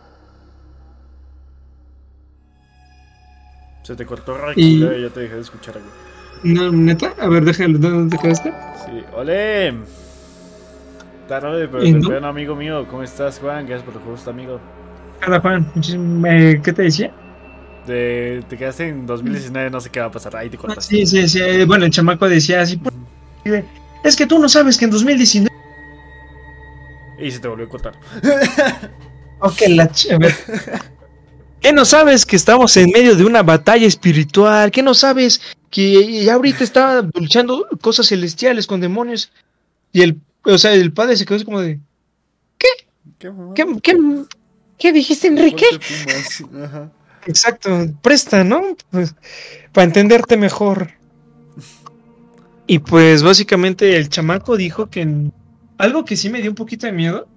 Se te cortó Y- y ya te dejé de escuchar algo. No, neta, a ver, déjalo, ¿dónde te quedaste? Sí, ole. Tarde, pero amigo mío. ¿Cómo estás, Juan? Gracias por tu gusto, amigo. Hola Juan, eh, ¿qué te decía? De, te quedaste en 2019, no sé qué va a pasar. Ahí te Ah, cortaste. Sí, sí, sí. eh, Bueno, el chamaco decía así. "Pues, Es que tú no sabes que en 2019. Y se te volvió a cortar. Ok, la ch- a ver. ¿Qué no sabes que estamos en medio de una batalla espiritual? ¿Qué no sabes que ya ahorita está luchando cosas celestiales con demonios? Y el, o sea, el padre se quedó así como de. ¿Qué? ¿Qué, qué, qué dijiste, Enrique? Exacto, presta, ¿no? Pues, para entenderte mejor. Y pues básicamente el chamaco dijo que en- algo que sí me dio un poquito de miedo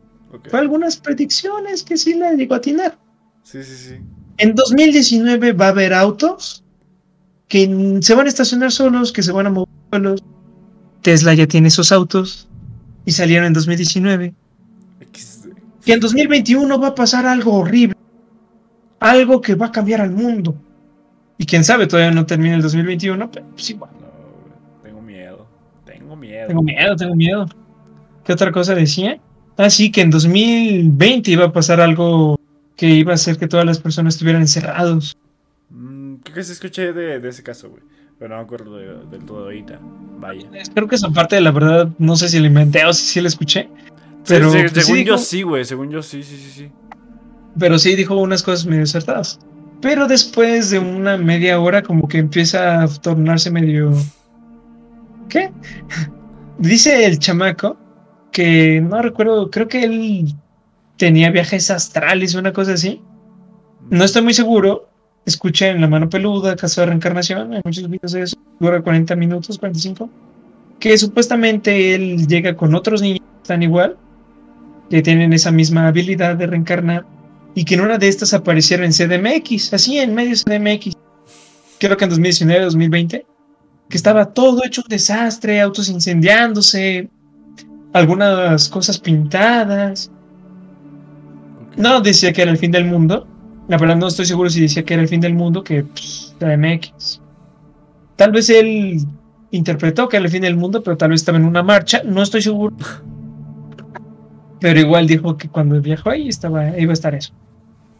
fue algunas predicciones que sí le llegó a atinar. Sí, sí, sí. En 2019 va a haber autos que se van a estacionar solos, que se van a mover solos. Tesla ya tiene esos autos y salieron en 2019. XD. Que en 2021 va a pasar algo horrible. Algo que va a cambiar al mundo. Y quién sabe, todavía no termina el 2021, pero pues igual. No, tengo miedo. Tengo miedo. Tengo miedo, tengo miedo. ¿Qué otra cosa decía? Ah, sí, que en 2020 iba a pasar algo que iba a hacer que todas las personas estuvieran encerrados. Mm, creo que se escuché de, de ese caso, güey. Pero no me acuerdo de- del todo ahorita. Vaya. Creo que esa parte de la verdad, no sé si la inventé o si sí la escuché. Pero, pues, sí según yo dijo- sí, güey. Según yo sí, sí, sí, sí. pero sí dijo unas cosas medio acertadas. Pero después de una media hora, como que empieza a tornarse medio. ¿Qué? Dice el chamaco que no recuerdo, creo que él tenía viajes astrales una cosa así. No estoy muy seguro. Escuchen La Mano Peluda, Caso de Reencarnación, hay muchos videos de eso, dura 40 minutos, 45. Que supuestamente él llega con otros niños están igual, que tienen esa misma habilidad de reencarnar, y que en una de estas aparecieron en CDMX, así en medio de CDMX, creo que en 2019, 2020, que estaba todo hecho un desastre, autos incendiándose, algunas cosas pintadas. No, decía que era el fin del mundo. La verdad no estoy seguro si decía que era el fin del mundo, que pues, la MX. Tal vez él interpretó que era el fin del mundo, pero tal vez estaba en una marcha, no estoy seguro. Pero igual dijo que cuando viajó ahí estaba, iba a estar eso.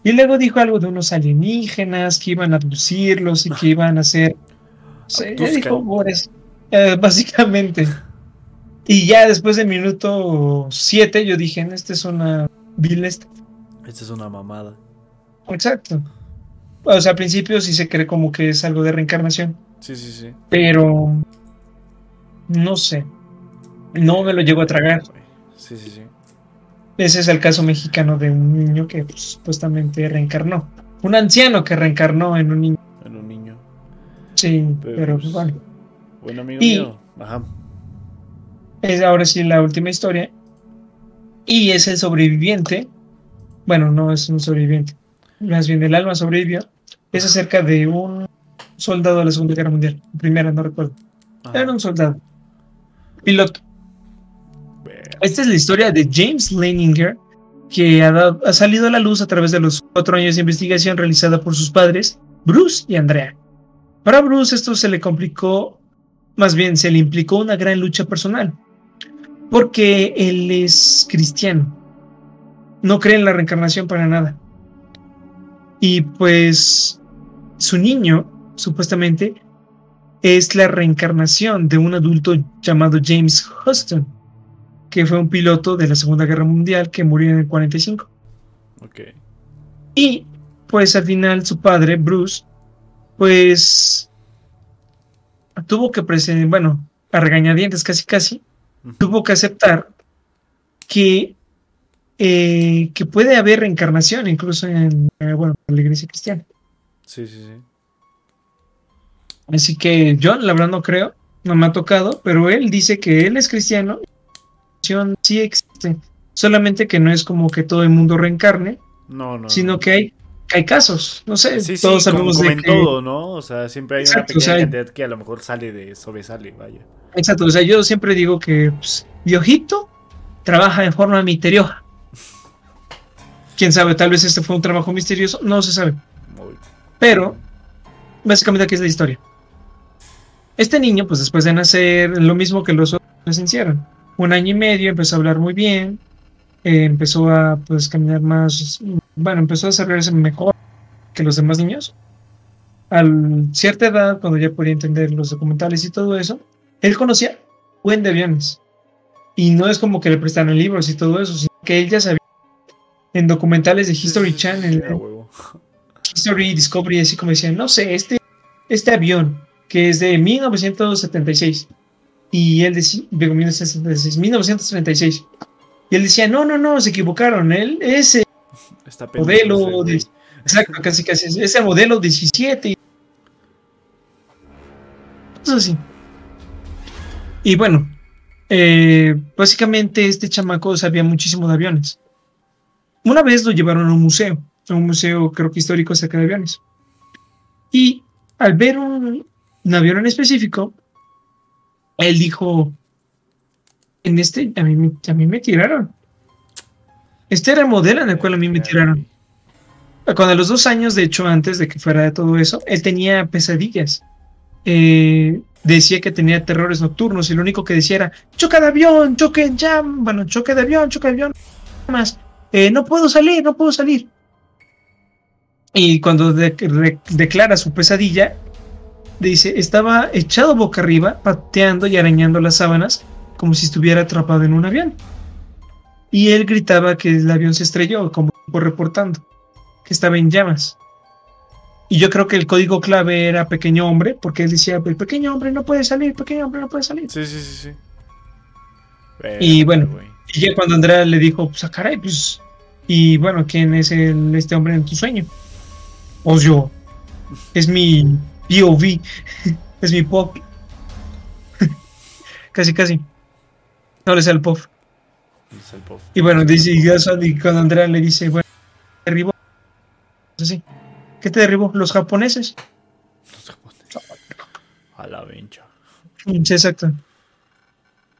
Y luego dijo algo de unos alienígenas que iban a abducirlos y que iban a hacer. dijo eh, básicamente. Y ya después del minuto 7 yo dije, esta es una vil Esta es una mamada. Exacto. O sea, al principio sí se cree como que es algo de reencarnación. Sí, sí, sí. Pero no sé. No me lo llego a tragar. Sí, sí, sí. Ese es el caso mexicano de un niño que pues, supuestamente reencarnó. Un anciano que reencarnó en un niño. En un niño. Sí, pero, pues, bueno. Bueno, amigo mío. Ajá. Es ahora sí la última historia. Y es el sobreviviente. Bueno, no es un sobreviviente. Más bien el alma sobrevivió. Es acerca de un soldado de la Segunda Guerra Mundial. Primera, no recuerdo. Era un soldado. Piloto. Esta es la historia de James Leninger, que ha, ha, salido a la luz a través de los cuatro años de investigación realizada por sus padres, Bruce y Andrea. Para Bruce esto se le complicó, más bien se le implicó una gran lucha personal, porque él es cristiano, no cree en la reencarnación para nada. Y pues su niño, supuestamente, es la reencarnación de un adulto llamado James Huston, que fue un piloto de la Segunda Guerra Mundial que murió en el 45. Ok. Y pues al final su padre, Bruce, pues tuvo que presentar, bueno, a regañadientes casi casi, tuvo que aceptar que, eh, que puede haber reencarnación incluso en, eh, bueno, la iglesia cristiana. Sí, sí, sí. Así que yo, la verdad, no creo, no me ha tocado, pero él dice que él es cristiano sí existe, solamente que no es como que todo el mundo reencarne, no, no, sino que hay, hay casos, no sé, sí, todos sabemos como, de todo, ¿no? O sea, siempre hay una pequeña cantidad que a lo mejor sale de sobresale, vaya. Exacto, o sea, yo siempre digo que pues, Diojito trabaja en forma misteriosa. Quién sabe, tal vez este fue un trabajo misterioso, no se sabe. Pero, básicamente aquí es la historia. Este niño, pues después de nacer, lo mismo que los otros licenciaron un año y medio empezó a hablar muy bien, eh, empezó a pues caminar más, bueno, empezó a desarrollarse mejor que los demás niños. A cierta edad, cuando ya podía entender los documentales y todo eso, él conocía buen de aviones. Y no es como que le prestaron libros y todo eso, sino que él ya sabía en documentales de History Channel, History Discovery, así como decían, no sé, este, este avión que es de 1976 y él decía, 1936. Y él decía, no, no, no, se equivocaron. Él, ese modelo, de, exacto, casi, casi, ese modelo 17. Eso sí. Y bueno, eh, básicamente este chamaco sabía muchísimo de aviones. Una vez lo llevaron a un museo, a un museo creo que histórico acerca de aviones. Y al ver un avión en específico, él dijo, en este, a mí, a mí me tiraron. Este era el modelo en el cual a mí me tiraron. Cuando a los dos años, de hecho, antes de que fuera de todo eso, él tenía pesadillas. Eh, decía que tenía terrores nocturnos y lo único que decía era, choca de avión, choque ya, bueno, choque de avión, choque de avión, más, eh, no puedo salir, no puedo salir. Y cuando declara su pesadilla, dice, estaba echado boca arriba, pateando y arañando las sábanas, como si estuviera atrapado en un avión. Y él gritaba que el avión se estrelló, como reportando, que estaba en llamas. Y yo creo que el código clave era pequeño hombre, porque él decía, el pequeño hombre no puede salir, pequeño hombre no puede salir. Sí, sí, sí, sí. y bueno, y ya cuando Andrea le dijo, pues, ah, caray, pues, y bueno, ¿quién es el, este hombre en tu sueño? Pues yo, es mi, POV. es mi pop. casi, casi. No le sé el pop. Y bueno, dice, y cuando Andrea le dice, bueno, derribó. Así. ¿Qué te derribó? Los japoneses. Los japoneses. A la vencha. Sí, exacto.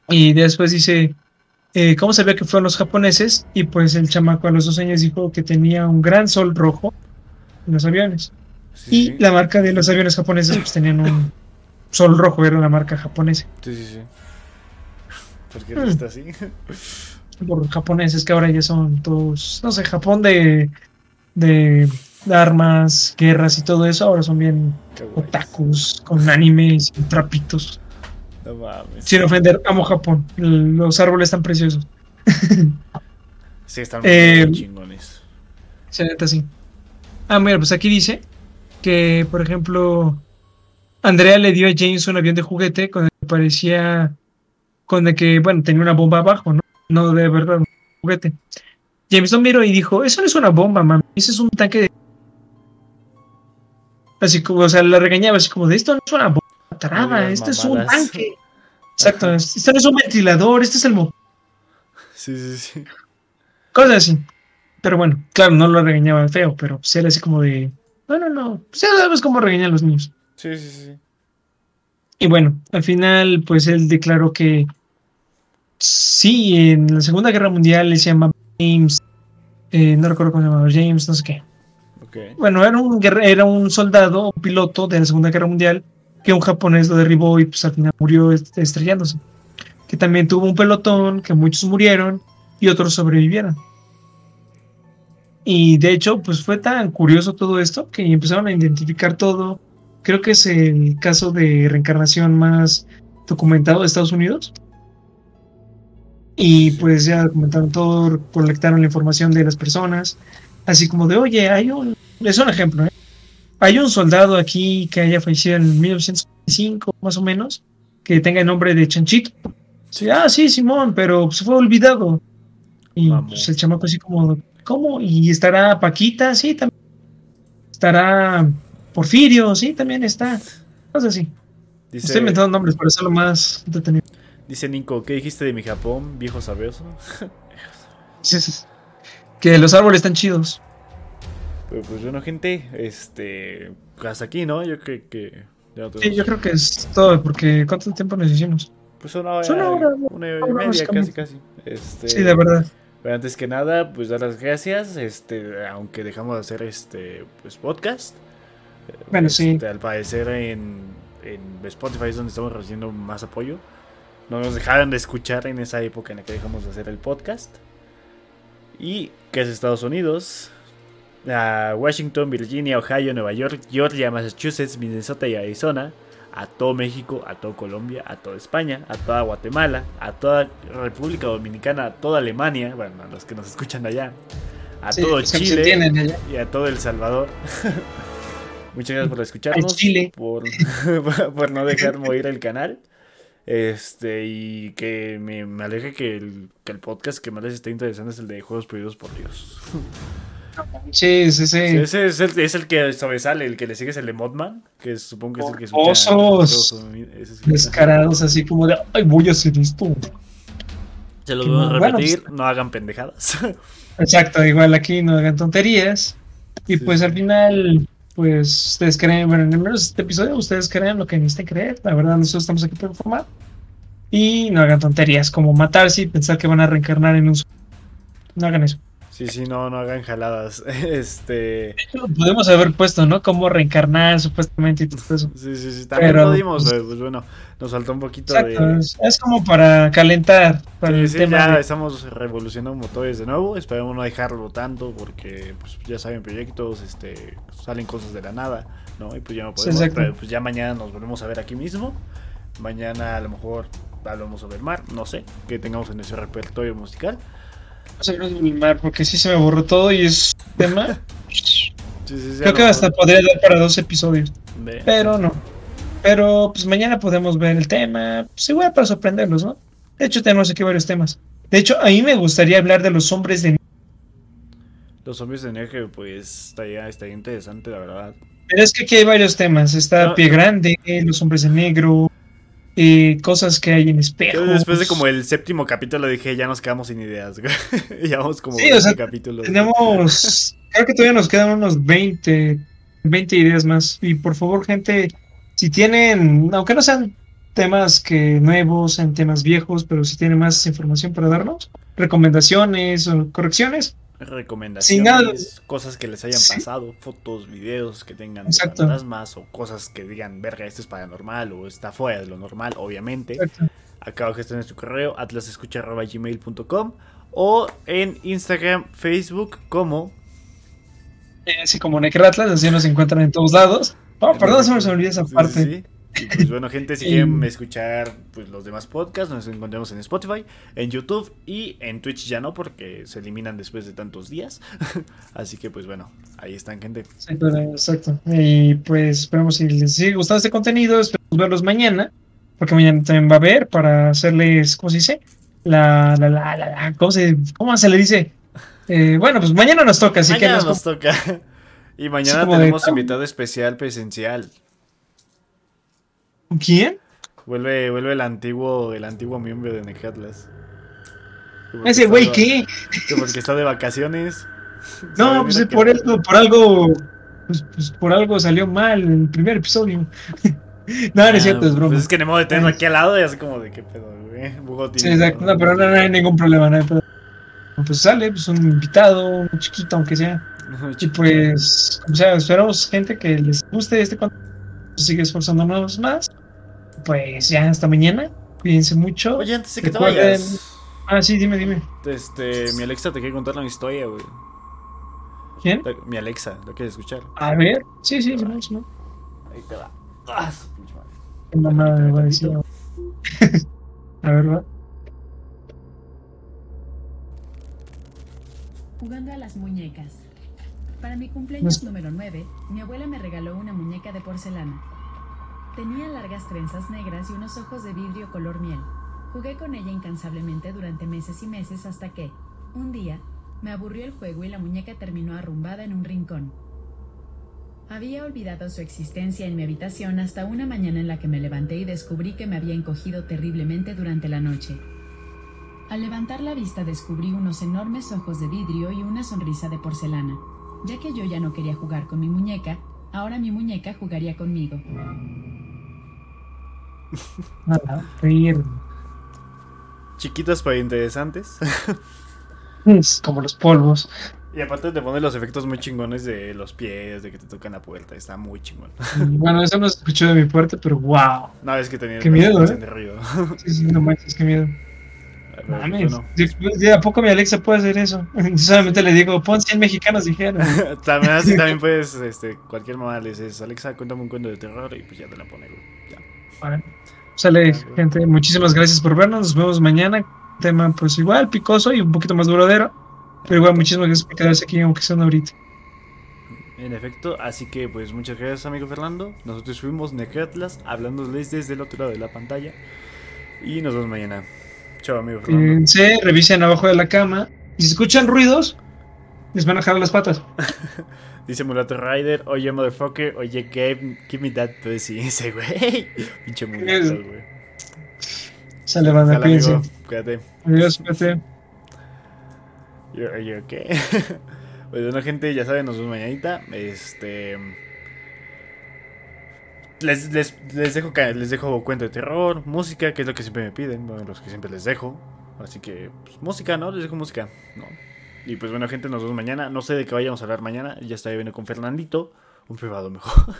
Y después dice, eh, cómo sabía que fueron los japoneses y pues el chamaco a los dos años dijo que tenía un gran sol rojo en los aviones. Sí, Y la marca de los aviones japoneses pues tenían un sol rojo, era la marca japonesa. sí, sí, sí. ¿Por qué Mm. está así? Por los japoneses que ahora ya son todos, no sé, Japón de, de armas, guerras y todo eso, ahora son bien otakus, con animes y trapitos. No mames. Sin ofender, amo Japón, los árboles están preciosos. Sí, están Eh, muy chingones. Se neta sí. Ah, mira, pues aquí dice que, por ejemplo, Andrea le dio a James un avión de juguete con el que parecía, con el que, bueno, tenía una bomba abajo, ¿no? No de verdad, un juguete. James lo miró y dijo, eso no es una bomba, mami, ese es un tanque de... Así como, o sea, la regañaba así como de, esto no es una bomba, digas esto es un mamadas". tanque. Exacto, esto no es un ventilador, este es el motor. Sí, sí, sí. Cosas así. Pero bueno, claro, no lo regañaba feo, pero pues era así como de. No, no, no. Pues ya sabes cómo regañan a los niños. Sí, sí, sí. Y bueno, al final, pues él declaró que sí, en la Segunda Guerra Mundial él se llamaba James. eh, no recuerdo cómo se llamaba, James, no sé qué. Bueno, era un, era un soldado, un piloto de la Segunda Guerra Mundial, que un japonés lo derribó y pues al final murió est- estrellándose. Que también tuvo un pelotón, que muchos murieron y otros sobrevivieron. Y de hecho, pues fue tan curioso todo esto que empezaron a identificar todo. Creo que es el caso de reencarnación más documentado de Estados Unidos. Y pues ya documentaron todo, colectaron la información de las personas. Así como de, oye, hay un. Es un ejemplo, ¿eh? Hay un soldado aquí que haya fallecido en 1945, más o menos, que tenga el nombre de Chanchito. Sí, ah, sí, Simón, pero se fue olvidado. Y pues, el chamaco así como, ¿cómo? Y estará Paquita, sí, también. Estará Porfirio, sí, también está. Cosas así. Dice, Estoy inventando nombres para hacerlo más entretenido. dice Nico, ¿qué dijiste de mi Japón, viejo sabioso? Que los árboles están chidos. Pues, pues bueno, gente, este. Hasta aquí, ¿no? Yo creo que. Ya Sí, yo creo que es todo, porque ¿cuánto tiempo nos hicimos? Pues una hora, una hora, ¿no? una hora y media, casi, casi. Este, Sí, de verdad. Pero antes que nada, pues dar las gracias, este, aunque dejamos de hacer este pues podcast. Bueno, sí. Este, Al parecer en, en Spotify es donde estamos recibiendo más apoyo. No nos dejaron de escuchar en esa época en la que dejamos de hacer el podcast. Y que es Estados Unidos, a Washington, Virginia, Ohio, Nueva York, Georgia, Massachusetts, Minnesota y Arizona, a todo México, a todo Colombia, a toda España, a toda Guatemala, a toda República Dominicana, a toda Alemania, bueno, a los que nos escuchan allá, a Sí, todo Chile y a todo El Salvador. Muchas gracias por escucharnos, Chile. por, por no dejar morir el canal. Este, y que me, me alegra que el, que el podcast que más les está interesando es el de Juegos Prohibidos por Dios. Sí, sí, ese es el, es el que sobresale, el que le sigue es el de Modman, que supongo que es el que Osos. Descarados, así como de, ay, voy a hacer esto. Se los Que voy a bueno, repetir, no hagan pendejadas. Exacto, igual aquí no hagan tonterías. Y Sí, pues al final, pues ustedes creen, bueno, en el menos este episodio, ustedes crean lo que necesiten creer. La verdad, nosotros estamos aquí para informar. Y no hagan tonterías como matarse y pensar que van a reencarnar en un. No hagan eso. Sí, sí, no, no hagan jaladas. Este. Podemos haber puesto, ¿no? Cómo reencarnar supuestamente y todo eso. Sí, sí, sí. También Pero, lo dimos, pues- pero, pues bueno, nos faltó un poquito Exacto, de. es, es como para calentar para Sí, el sí, tema. ya de- estamos revolucionando motores de nuevo. Esperemos no dejarlo tanto porque, pues, ya saben, proyectos, este, salen cosas de la nada, ¿no? Y pues ya no Sí, podemos. pero pues ya mañana nos volvemos a ver aquí mismo. Mañana a lo mejor hablamos sobre el mar, no sé, que tengamos en ese repertorio musical. Hablar del mar, porque sí se me borró todo y es tema. Sí, sí, Creo lo que hasta podría dar para dos episodios. Pero no. Pero pues mañana podemos ver el tema. Pues igual para sorprenderlos, ¿no? De hecho, tenemos aquí varios temas. De hecho, a mí me gustaría hablar de los hombres de. Los zombies de Nerge, pues, estaría, estaría interesante, la verdad. Pero es que aquí hay varios temas. Está No. Pie Grande, los hombres de negro, eh, cosas que hay en Yo espejos. después de como el séptimo capítulo dije, ya nos quedamos sin ideas. Llevamos como Sí, o sea, 20 capítulos. Tenemos. creo que todavía nos quedan unos 20, 20 ideas más. Y por favor, gente, si tienen, aunque no sean temas que nuevos, en temas viejos, pero si tiene más información para darnos, recomendaciones o correcciones. Recomendaciones, cosas que les hayan pasado, fotos, videos que tengan fantasmas o cosas que digan, verga, esto es paranormal o está fuera de lo normal, obviamente. Acá abajo está en su correo, atlasescucha.gmail.com o en Instagram, Facebook como... así como Necratlas, así nos encuentran en todos lados. Oh, perdón, se me olvidó esa parte. Pues bueno, gente, si quieren escuchar pues, los demás podcasts, nos encontramos en Spotify, en YouTube y en Twitch ya no, porque se eliminan después de tantos días. Así que, pues bueno, ahí están, gente. Exacto, Y pues esperamos si les sigue gustando este contenido, esperamos verlos mañana, porque mañana también va a haber para hacerles, ¿cómo se dice? La, la, la, la, ¿cómo, se, ¿cómo se le dice? Eh, bueno, pues mañana nos toca, así que... Nos, toca. Y mañana tenemos invitado especial presencial. ¿Quién? Vuelve, vuelve el antiguo, el antiguo miembro de Necatlas. Ese güey, ¿qué? porque está de vacaciones. No, pues por eso, por algo, pues, pues, por algo salió mal en el primer episodio. no, no es ah, cierto, es broma. Pues es que ni modo de tenerlo aquí al lado y así como de qué pedo, güey. Sí, exacto, no, pero no, hay ningún problema, no hay problema. Pues sale, pues un invitado, un chiquito aunque sea. y pues, como sea, esperamos gente que les guste este contenido sigue esforzándonos más. Pues ya hasta mañana. Cuídense mucho. Oye, antes de que te vayas. Ah, sí, dime, dime. Este, mi Alexa te quiere contar una historia, güey. ¿Quién? Mi Alexa, ¿lo quieres escuchar? A ver. Sí, sí, sí, sí. Ahí te va. Ah, mamada me va a decir. a ver, va. Jugando a las muñecas. Para mi cumpleaños número 9, mi abuela me regaló una muñeca de porcelana. Tenía largas trenzas negras y unos ojos de vidrio color miel. Jugué con ella incansablemente durante meses y meses hasta que, un día, me aburrió el juego y la muñeca terminó arrumbada en un rincón. Había olvidado su existencia en mi habitación hasta una mañana en la que me levanté y descubrí que me había encogido terriblemente durante la noche. Al levantar la vista descubrí unos enormes ojos de vidrio y una sonrisa de porcelana. Ya que yo ya no quería jugar con mi muñeca, ahora mi muñeca jugaría conmigo. Chiquitas pero interesantes. como los polvos. Y aparte te pone los efectos muy chingones de los pies, de que te tocan la puerta. Está muy chingón. Bueno, eso no se escuchó de mi puerta, pero wow. No, es que tenía qué miedo, ¿eh? de Sí, sí, no manches, qué miedo. ¿De a poco mi Alexa puede hacer eso? Solamente le digo, pon 100 mexicanos, dijeron. también así también puedes, este, cualquier mamá le dices, Alexa, cuéntame un cuento de terror y pues ya te la pone, Ya. Sale, gente, muchísimas gracias por vernos. Nos vemos mañana. Tema, pues igual, picoso y un poquito más duradero. Pero igual, muchísimas gracias por quedarse aquí, aunque sea una ahorita. En efecto, así que pues muchas gracias, amigo Fernando. Nosotros fuimos Necatlas, hablándoles desde el otro lado de la pantalla. Y nos vemos mañana. Chao, amigo Fíjense, revisen abajo de la cama. Y si escuchan ruidos, les van a jalar las patas. Dice Mulato Rider, oye motherfucker, oye Gabe, give me that pussy. Ese güey. Pinche mulato, güey. Sale, banda, cuídense. Cuídate. Adiós, cuídate. You're, okay. pues bueno, gente, ya saben, nos vemos mañanita. Este les, les, les, dejo, les dejo cuento de terror, música, que es lo que siempre me piden, los que siempre les dejo. Así que, pues, música, ¿no? Les dejo música, ¿no? Y pues bueno, gente, nos vemos mañana. No sé de qué vayamos a hablar mañana. Ya está viendo con Fernandito, un privado mejor.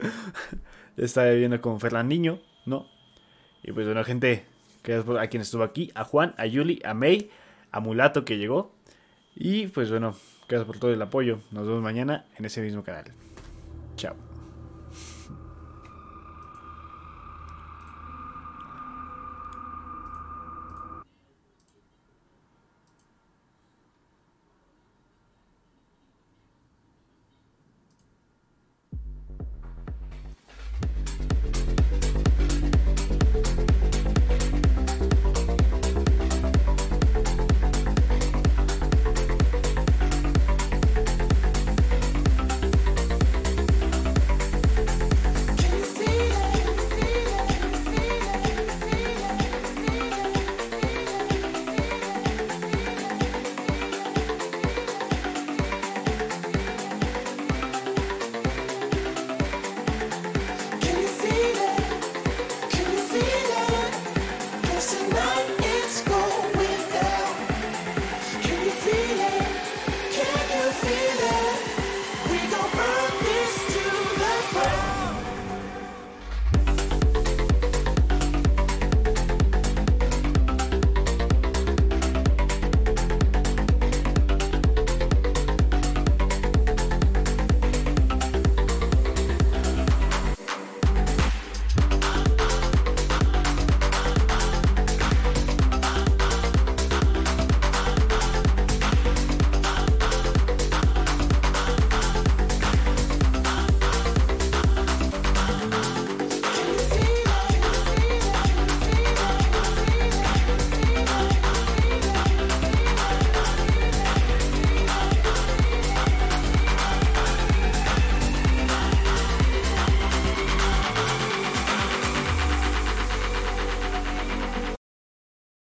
ya está viendo con Fernandinho, ¿no? Y pues bueno, gente, gracias a quien estuvo aquí, a Juan, a Yuli, a May, a Mulato que llegó. Y pues bueno, gracias por todo el apoyo. Nos vemos mañana en ese mismo canal. Chao.